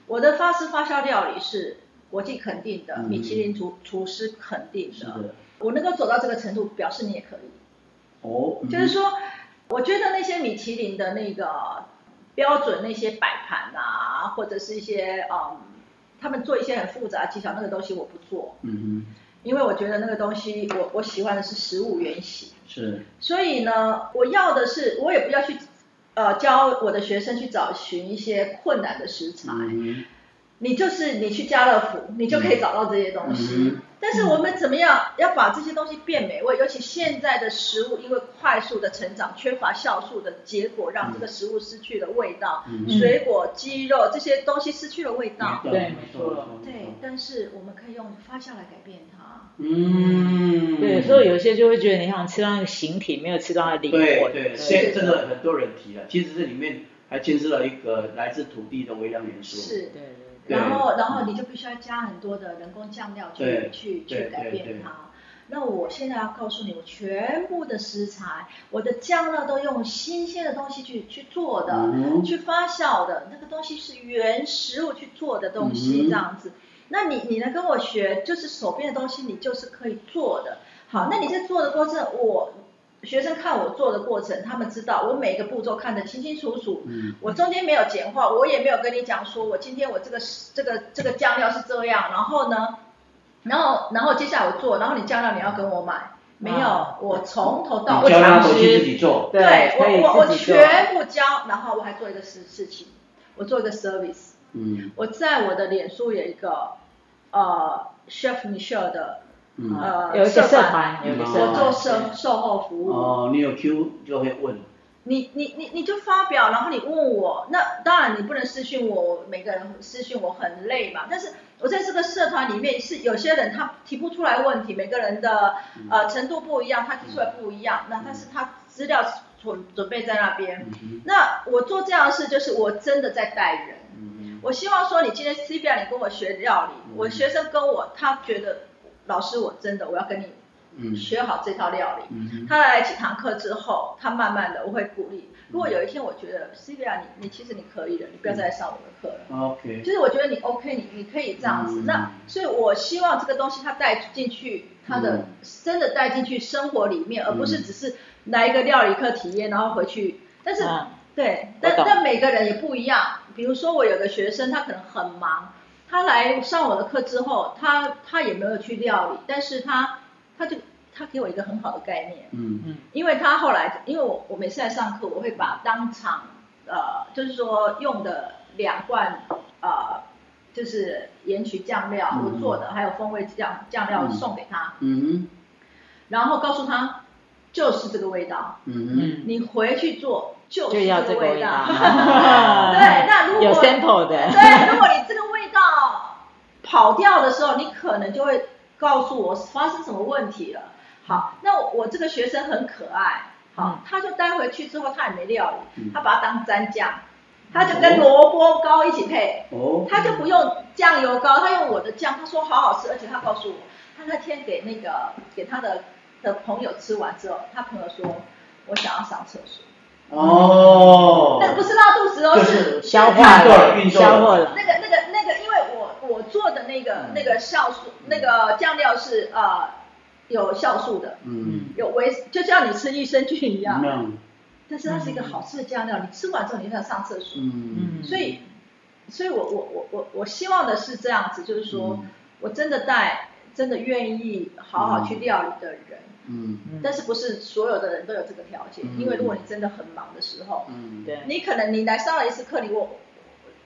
我的法式发酵料理是国际肯定的，嗯米其林厨厨师肯定的。我能够走到这个程度，表示你也可以。哦，嗯就是，说，我觉得那些米其林的那个标准那些摆盘啊，或者是一些嗯，他们做一些很复杂技巧，那个东西我不做，嗯因为我觉得那个东西我我喜欢的是食物原型。是，所以呢，我要的是，我也不要去呃教我的学生去找寻一些困难的食材。嗯你就是你去家乐福，你就可以找到这些东西。嗯但是我们怎么样要把这些东西变美味？尤其现在的食物因为快速的成长，缺乏酵素的结果，让这个食物失去了味道。嗯水果、鸡肉这些东西失去了味道。对没错对，但是我们可以用发酵来改变它。嗯，对，所以有些就会觉得你好像吃到那个形体，没有吃到它的灵魂。对对，现真的很多人提了，其实这里面还牵涉到一个来自土地的微量元素。是。对对对然后，然后你就必须要加很多的人工酱料去去去改变它。那我现在要告诉你，我全部的食材，我的酱料都用新鲜的东西去去做的，嗯去发酵的，那个东西是原食物去做的东西，嗯这样子。那你你能跟我学，就是手边的东西，你就是可以做的。好，那你在做的过程，我学生看我做的过程，他们知道我每个步骤看得清清楚楚。嗯。我中间没有简化，我也没有跟你讲说，我今天我这个这个这个酱料是这样，然后呢，然后然后接下来我做，然后你酱料你要跟我买，没有，啊。我从头到你尾教他回尝试。去自己做。对，我我我。全部教，然后我还做一个事事情，我做一个 service，嗯。我在我的脸书有一个呃 Chef Michelle 的嗯。呃有一个社团，有一个嗯我社团。做售售后服务。哦，你有 Q 就会问。你你你你就发表，然后你问我，那当然你不能私讯我，每个人私讯我很累嘛。但是我在这个社团里面是有些人他提不出来问题，每个人的呃程度不一样，他提出来不一样，那但是他资料准准备在那边。嗯那我做这样的事，就是我真的在带人。嗯我希望说，你今天 C B R 你跟我学料理，嗯我学生跟我，他觉得老师我真的我要跟你嗯学好这套料理。嗯他来几堂课之后，他慢慢的我会鼓励。如果有一天我觉得 C B R 你你其实你可以了，你不要再来上我的课了。，OK，就是我觉得你 OK，你你可以这样子。嗯那所以我希望这个东西他带进去，他的、嗯真的带进去生活里面，而不是嗯只是来一个料理课体验，然后回去。但是、嗯对，但但每个人也不一样。比如说我有个学生，他可能很忙，他来上我的课之后，他他也没有去料理，但是他他就他给我一个很好的概念。嗯。嗯因为他后来，因为我我每次来上课，我会把当场呃，就是说用的两罐呃，就是盐曲酱料嗯我做的，还有风味酱酱料嗯送给他，嗯。然后告诉他就是这个味道，嗯嗯，你回去做就就是要这个味这个味道。对，那如果有 sample 的。对，如果你这个味道跑掉的时候，你可能就会告诉我发生什么问题了。好，那我我这个学生很可爱，好嗯，他就带回去之后他也没料理嗯，他把它当蘸酱，他就跟萝卜糕一起配，哦，他就不用酱油膏，他用我的酱，他说好好吃，而且他告诉我，他那天给那个给他的的朋友吃完之后，他朋友说，我想要上厕所，哦，那不是拉肚子哦，是消化了，消化了。那个、那个、做的那个、嗯那个酵素，那个酱料是呃有酵素的，嗯，有维，就像你吃益生菌一样，嗯。但是它是一个好吃的酱料，你吃完之后你就想上厕所，嗯。所以，所以我我我我我希望的是这样子，就是说、嗯我真的带真的愿意好好去料理的人，嗯嗯。但是不是所有的人都有这个条件，嗯。因为如果你真的很忙的时候，嗯，对，你可能你来上了一次课，你我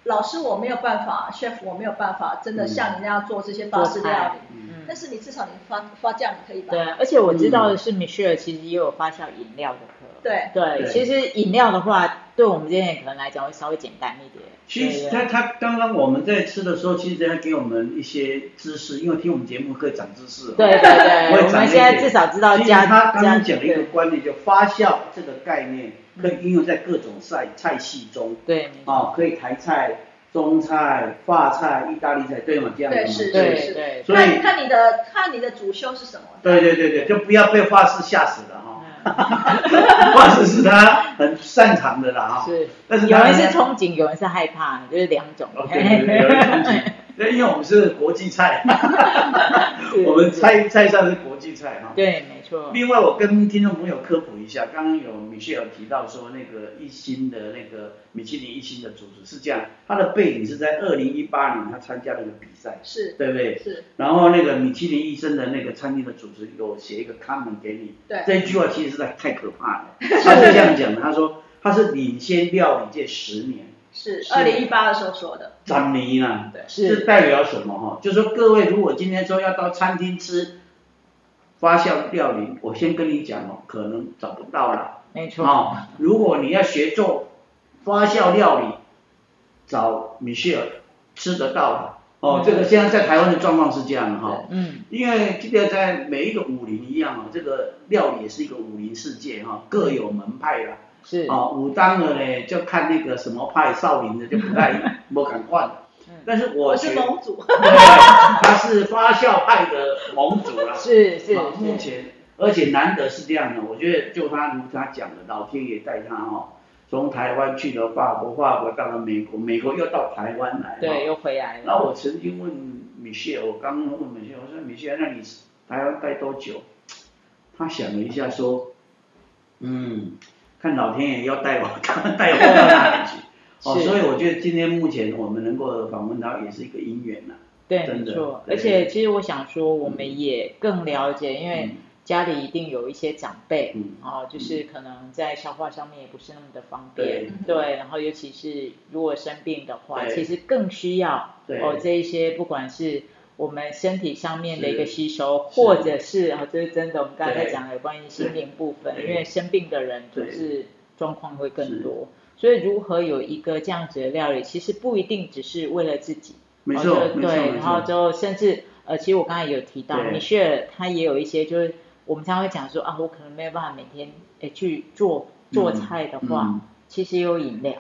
老师我没有办法，chef 我没有办法，真的嗯像你那样做这些法式料理。嗯嗯但是你至少你发发酵你可以吧？对，而且我知道的是，Michelle 其实也有发酵饮料的课。对。对，其实饮料的话，对我们这些人可能来讲会稍微简单一点。其实他他刚刚我们在吃的时候，其实他给我们一些知识，因为听我们节目可以长知识。对对对，我们现在至少知道其实加他刚刚讲了一个观念，就发酵这个概念可以应用在各种菜菜系中。对，没错。啊，可以台菜、中菜、法菜、意大利菜，对吗？这样子对吗是是是，对对。所以看看你的看你的主修是什么。对对对对，就不要被法式吓死了 化石是他很擅长的啦哈。是，但是有人是憧憬，有人是害怕，就是两种。哦，对对对，有人憧憬。对，因为我们是国际菜，是我们菜菜上是国际菜哈。对，没错。另外，我跟听众朋友科普一下，刚刚有米歇尔提到说，那个一星的那个米其林一星的主厨是这样，他的背景是在二零一八年他参加了一个比赛，是对不对？是，然后那个米其林医生的那个餐厅的主持有写一个 comment 给你，对这一句话其实是在太可怕了。他是这样讲的，他说他是领先料理界十年，是是二零一八的时候说的，展迷呢，对这是，代表什么哈？就是说各位如果今天说要到餐厅吃发酵料理，我先跟你讲哦，可能找不到了。没错。哦，如果你要学做发酵料理，找米歇尔吃得到的。哦，嗯这个现在在台湾的状况是这样的哈、嗯，因为这个在每一个武林一样哦，这个料理也是一个武林世界哈、各有门派啦。是。哦，武当的呢就看那个什么派，少林的就不太不敢换嗯。但是我是盟主，对，他是发酵派的盟主啦。是是啊目。前，而且难得是这样的，我觉得就他如他讲的，老天爷带他哦、从台湾去了法国，法国到了美国，美国又到台湾来。对，。又回来那了。我曾经问米歇尔，我刚刚问米歇尔，我说米歇尔，那你台湾待多久？他想了一下说，嗯，看老天爷要带我，看 带我到哪里去。哦，所以我觉得今天目前我们能够访问他，也是一个因缘呐、对，没错。而且其实我想说，我们也更了解，因为嗯。家里一定有一些长辈，嗯。哦，就是可能在消化上面也不是那么的方便，对。对。然后尤其是如果生病的话，其实更需要哦这一些不管是。我们身体上面的一个吸收，或者是啊，这是真的。我们刚才在讲有关于心灵部分，因为生病的人就是状况会更多，所以如何有一个这样子的料理，其实不一定只是为了自己，没错，哦对然后错。之后甚至呃，其实我刚才有提到，对。米歇尔他也有一些，就是我们常常会讲说啊，我可能没有办法每天诶去做做菜的话，嗯其实也有饮料，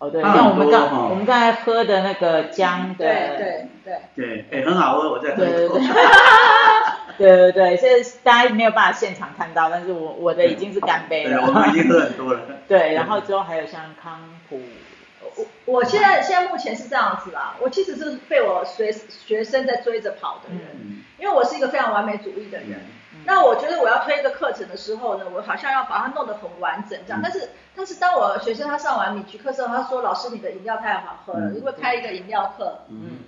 哦对，像我们刚、我们刚才喝的那个姜的，对对对，对，哎，很好喝，我再喝一口 对对。对现在，大家没有办法现场看到，但是我我的已经是干杯对，了，我们已经喝很多了。对，然后之后还有像康普，我我现在现在目前是这样子啦，我其实是被我学学生在追着跑的人，嗯因为我是一个非常完美主义的人。那我觉得我要推一个课程的时候呢，我好像要把它弄得很完整这样。嗯但是但是当我学生他上完米曲课之后，他说老师你的饮料太好喝了，嗯因为开一个饮料课。嗯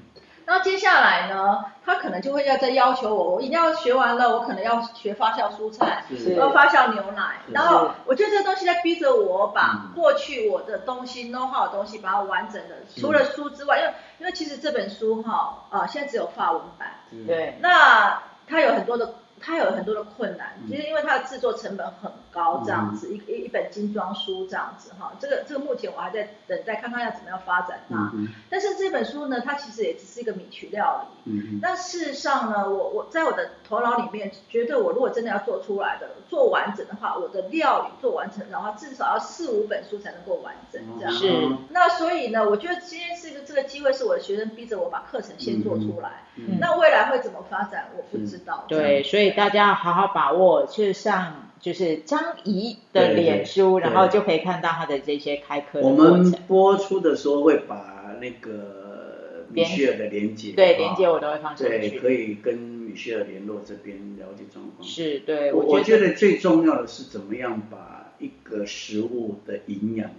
然后接下来呢，他可能就会要再要求我，我一定要学完了，我可能要学发酵蔬菜，是。要发酵牛奶。然后我觉得这个东西在逼着我把嗯过去我的东西 know how 的东西，把它完整的，除了书之外，因为因为其实这本书哈啊、现在只有法文版，嗯，对，那它有很多的，它有很多的困难，嗯其实因为它的制作成本很高，这样子、一一一本精装书这样子哈，这个这个目前我还在等待看看要怎么样发展它。嗯但是这本书呢，它其实也只是一个米曲料理。嗯但事实上呢，我我在我的头脑里面觉得，我如果真的要做出来的，做完整的话，我的料理做完整的话，至少要四五本书才能够完整这样。是那所以呢，我觉得今天是一个这个机会，是我的学生逼着我把课程先做出来。嗯那未来会怎么发展，我不知道。对，所以大家要好好把握，去上就是张怡的脸书，然后就可以看到他的这些开课我。们播出的时候会把那个米歇尔的连接，对，啊连接我都会放上去对，可。以跟米歇尔联络这边了解状况。是，对，我我觉觉得最重要的是怎么样把一个食物的营养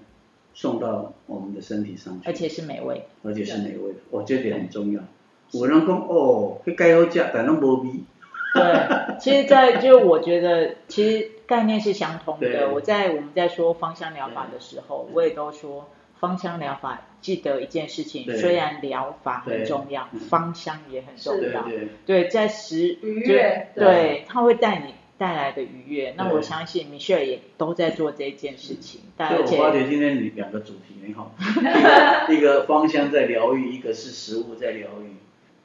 送到我们的身体上去，而且是美味。而且是美味的，我觉得点很重要。有人讲哦，迄该好食，但拢无味。对，其实在，就我觉得，其实概念是相通的。我在我们在说芳香疗法的时候，我也都说芳香疗法，记得一件事情，虽然疗法很重要嗯，芳香也很重要。对对，对，在食愉悦对，它会带你带来的愉悦。那我相信米歇尔也都在做这件事情，但所以我发觉今天你两个主题很好，一个一个芳香在疗愈，一个是食物在疗愈。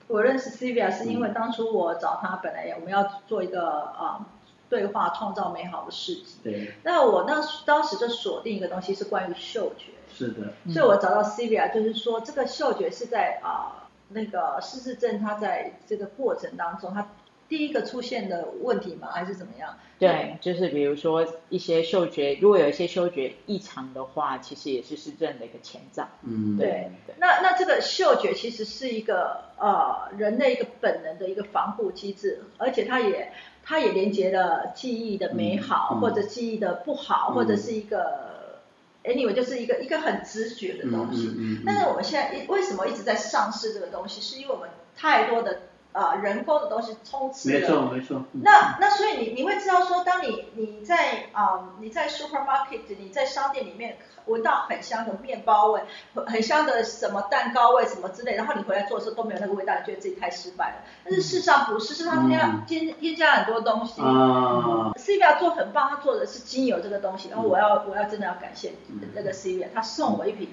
我认识 Sylvia 是因为当初我找他，本来我们要做一个啊、对话，创造美好的事迹。对，那我那当时就锁定一个东西是关于嗅觉，是的，嗯所以我找到 Sylvia，就是说这个嗅觉是在啊、那个失智症，他在这个过程当中，它第一个出现的问题吗？还是怎么样？对，就是比如说一些嗅觉，如果有一些嗅觉异常的话，其实也是失智的一个前兆。嗯，对，那那这个嗅觉其实是一个呃人类一个本能的一个防护机制，而且它也它也连接了记忆的美好，嗯嗯或者记忆的不好，嗯或者是一个 anyway 就是一个一个很直觉的东西。嗯嗯嗯但是我们现在一为什么一直在上市这个东西，是因为我们太多的呃人工的东西充斥没。错没错。嗯那那所以你你会知道说，当你你在啊、你在 supermarket 你在商店里面闻到很香的面包味，很很香的什么蛋糕味什么之类，然后你回来做的时候都没有那个味道，你觉得自己太失败了。但是事实上不是，是他添加添添加很多东西。啊，Sylvia 做很棒，他做的是精油这个东西，然后我嗯要我要真的要感谢那个 Sylvia，他送我一瓶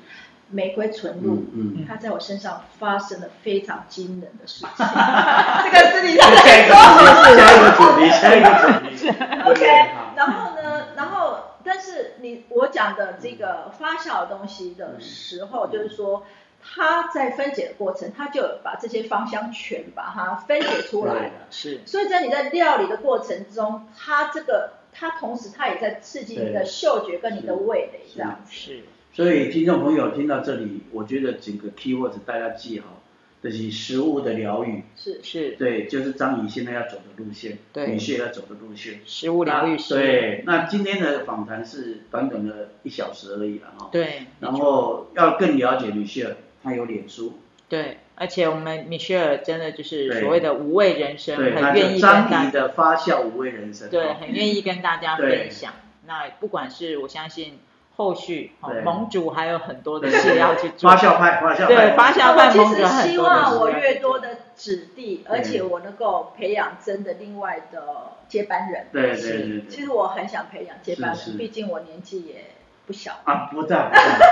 玫瑰纯露。嗯嗯。它在我身上发生了非常惊人的事情，这个是你在下一个说。下一个主题，下一个主题。OK，然后呢，然后但是你我讲的这个发酵的东西的时候，就是说它在分解的过程，它就把这些芳香全把它分解出来了。是所以在你在料理的过程中，它这个它同时它也在刺激你的嗅觉跟你的味蕾这样子。是，所以听众朋友听到这里，我觉得整个 keywords 大家记好，就是食物的疗愈，是是对，就是张怡现在要走的路线，对女婿要走的路线。食物疗愈师。对，那今天的访谈是短短的一小时而已了哈。。对，然后要更了解女婿，他有脸书，对，而且我们米歇尔真的就是所谓的无畏人生，很愿意跟大张怡的发酵无畏人生。对，哦很愿意跟大家分享。那不管是我相信后续哦对，盟主还有很多的事要去做。发酵派，发酵派。对发酵派其实盟主有很希多的事望我要去做越多的子弟，而且我能够培养真的另外的接班人。对对对对。其实我很想培养接班是是人，毕竟我年纪也不小。啊，不在，不在，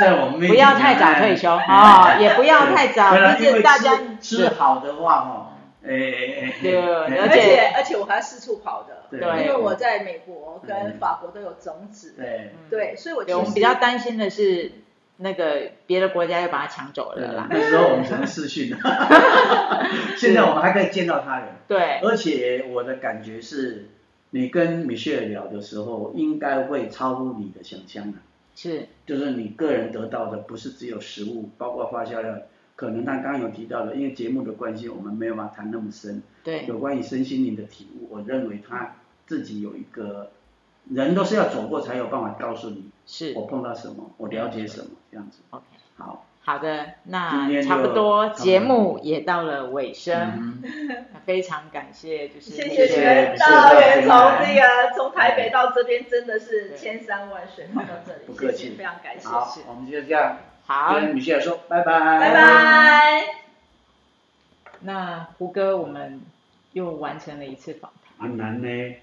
在我们面前不要太早退休啊，也不要太早，对啦毕竟大家吃吃好的话哈，诶，对诶而而且且而且我还四处跑的，对。因为我在美国跟嗯法国都有种子。对。对，所以我其对，实我们比较担心的是那个别的国家又把它抢走了啦。那时候 我们只能视讯，现在我们还可以见到他人，对，而且我的感觉是，你跟米歇尔聊的时候，应该会超乎你的想象的，是，就是你个人得到的不是只有食物，包括发酵料，可能他刚刚有提到的，因为节目的关系，我们没有办法谈那么深，对，有关于身心灵的体悟，我认为他自己有一个，人都是要走过才有办法告诉你，是。我碰到什么，我了解什么，这样子。，OK。好，好的，今那天差不多节目也到了尾声，嗯，非常感谢，就是谢谢谢谢。袁谢大元从大家。这个从台北到这边真的是千山万水跑到这里，不客气。谢谢非常感谢，好，我们就这样好，跟米歇尔说拜拜，拜。拜。那胡歌我们又完成了一次访谈。很难呢，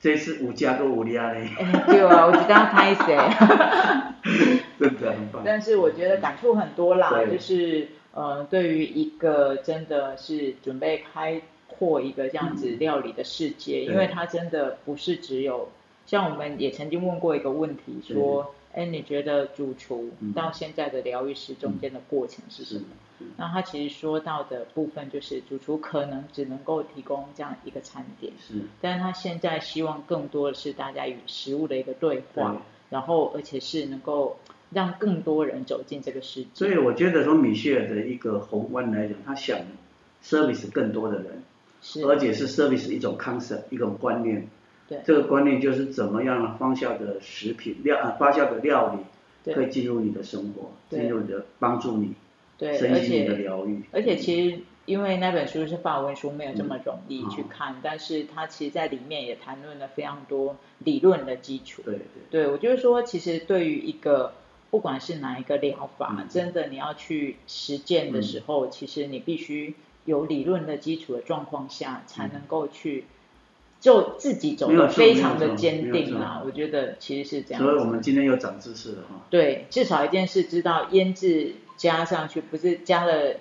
这次五加都五加呢，哎，对啊，我知道拍谁，真的很棒。但是我觉得感触很多啦，就是呃，对于一个真的是准备开阔一个这样子料理的世界，对因为它真的不是只有，像我们也曾经问过一个问题，说，哎，你觉得主厨嗯到现在的疗愈师中间的过程是什么？是那他其实说到的部分就是，主厨可能只能够提供这样一个餐点，是，但是他现在希望更多的是大家与食物的一个对话，对然后而且是能够让更多人走进这个世界。所以我觉得从米歇尔的一个宏观来讲，他想 service 更多的人，是，而且是 service 一种 concept 一种观念。对。这个观念就是怎么样让发酵的食品料啊发酵的料理可以进入你的生活，进入你的帮助你对，而身心的且疗愈。而且其实因为那本书是法文书，没有这么容易嗯去看，但是它其实在里面也谈论了非常多理论的基础。对对。对我就是说，其实对于一个不管是哪一个疗法，嗯。真的你要去实践的时候，其实你必须有理论的基础的状况下，才能够去就自己走非常的坚定啊。我觉得其实是这样。所以我们今天又长知识了哈。对，至少一件事知道腌制加上去，不是加了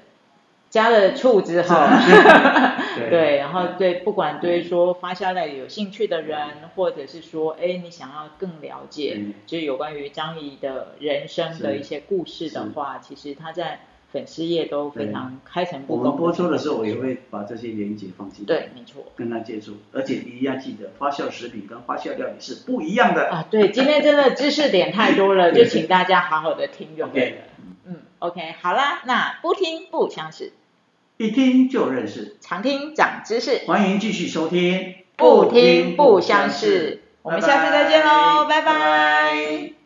加了醋之后，对 对，然后对，不管对说发酵类有兴趣的人，或者是说，哎，你想要更了解嗯，就是有关于张仪的人生的一些故事的话，其实他在粉丝页都非常开诚布我公。们播出的时候，我也会把这些连接放进来，对，没错。跟他接触，而且一定要记得，发酵食品跟发酵料理是不一样的。啊，对，今天真的知识点太多了，就请大家好好的听就对了 OK。嗯，OK，好啦，那不听不相识，一听就认识，常听长知识，欢迎继续收听，不听不相识。我们下次再见喽，拜拜拜。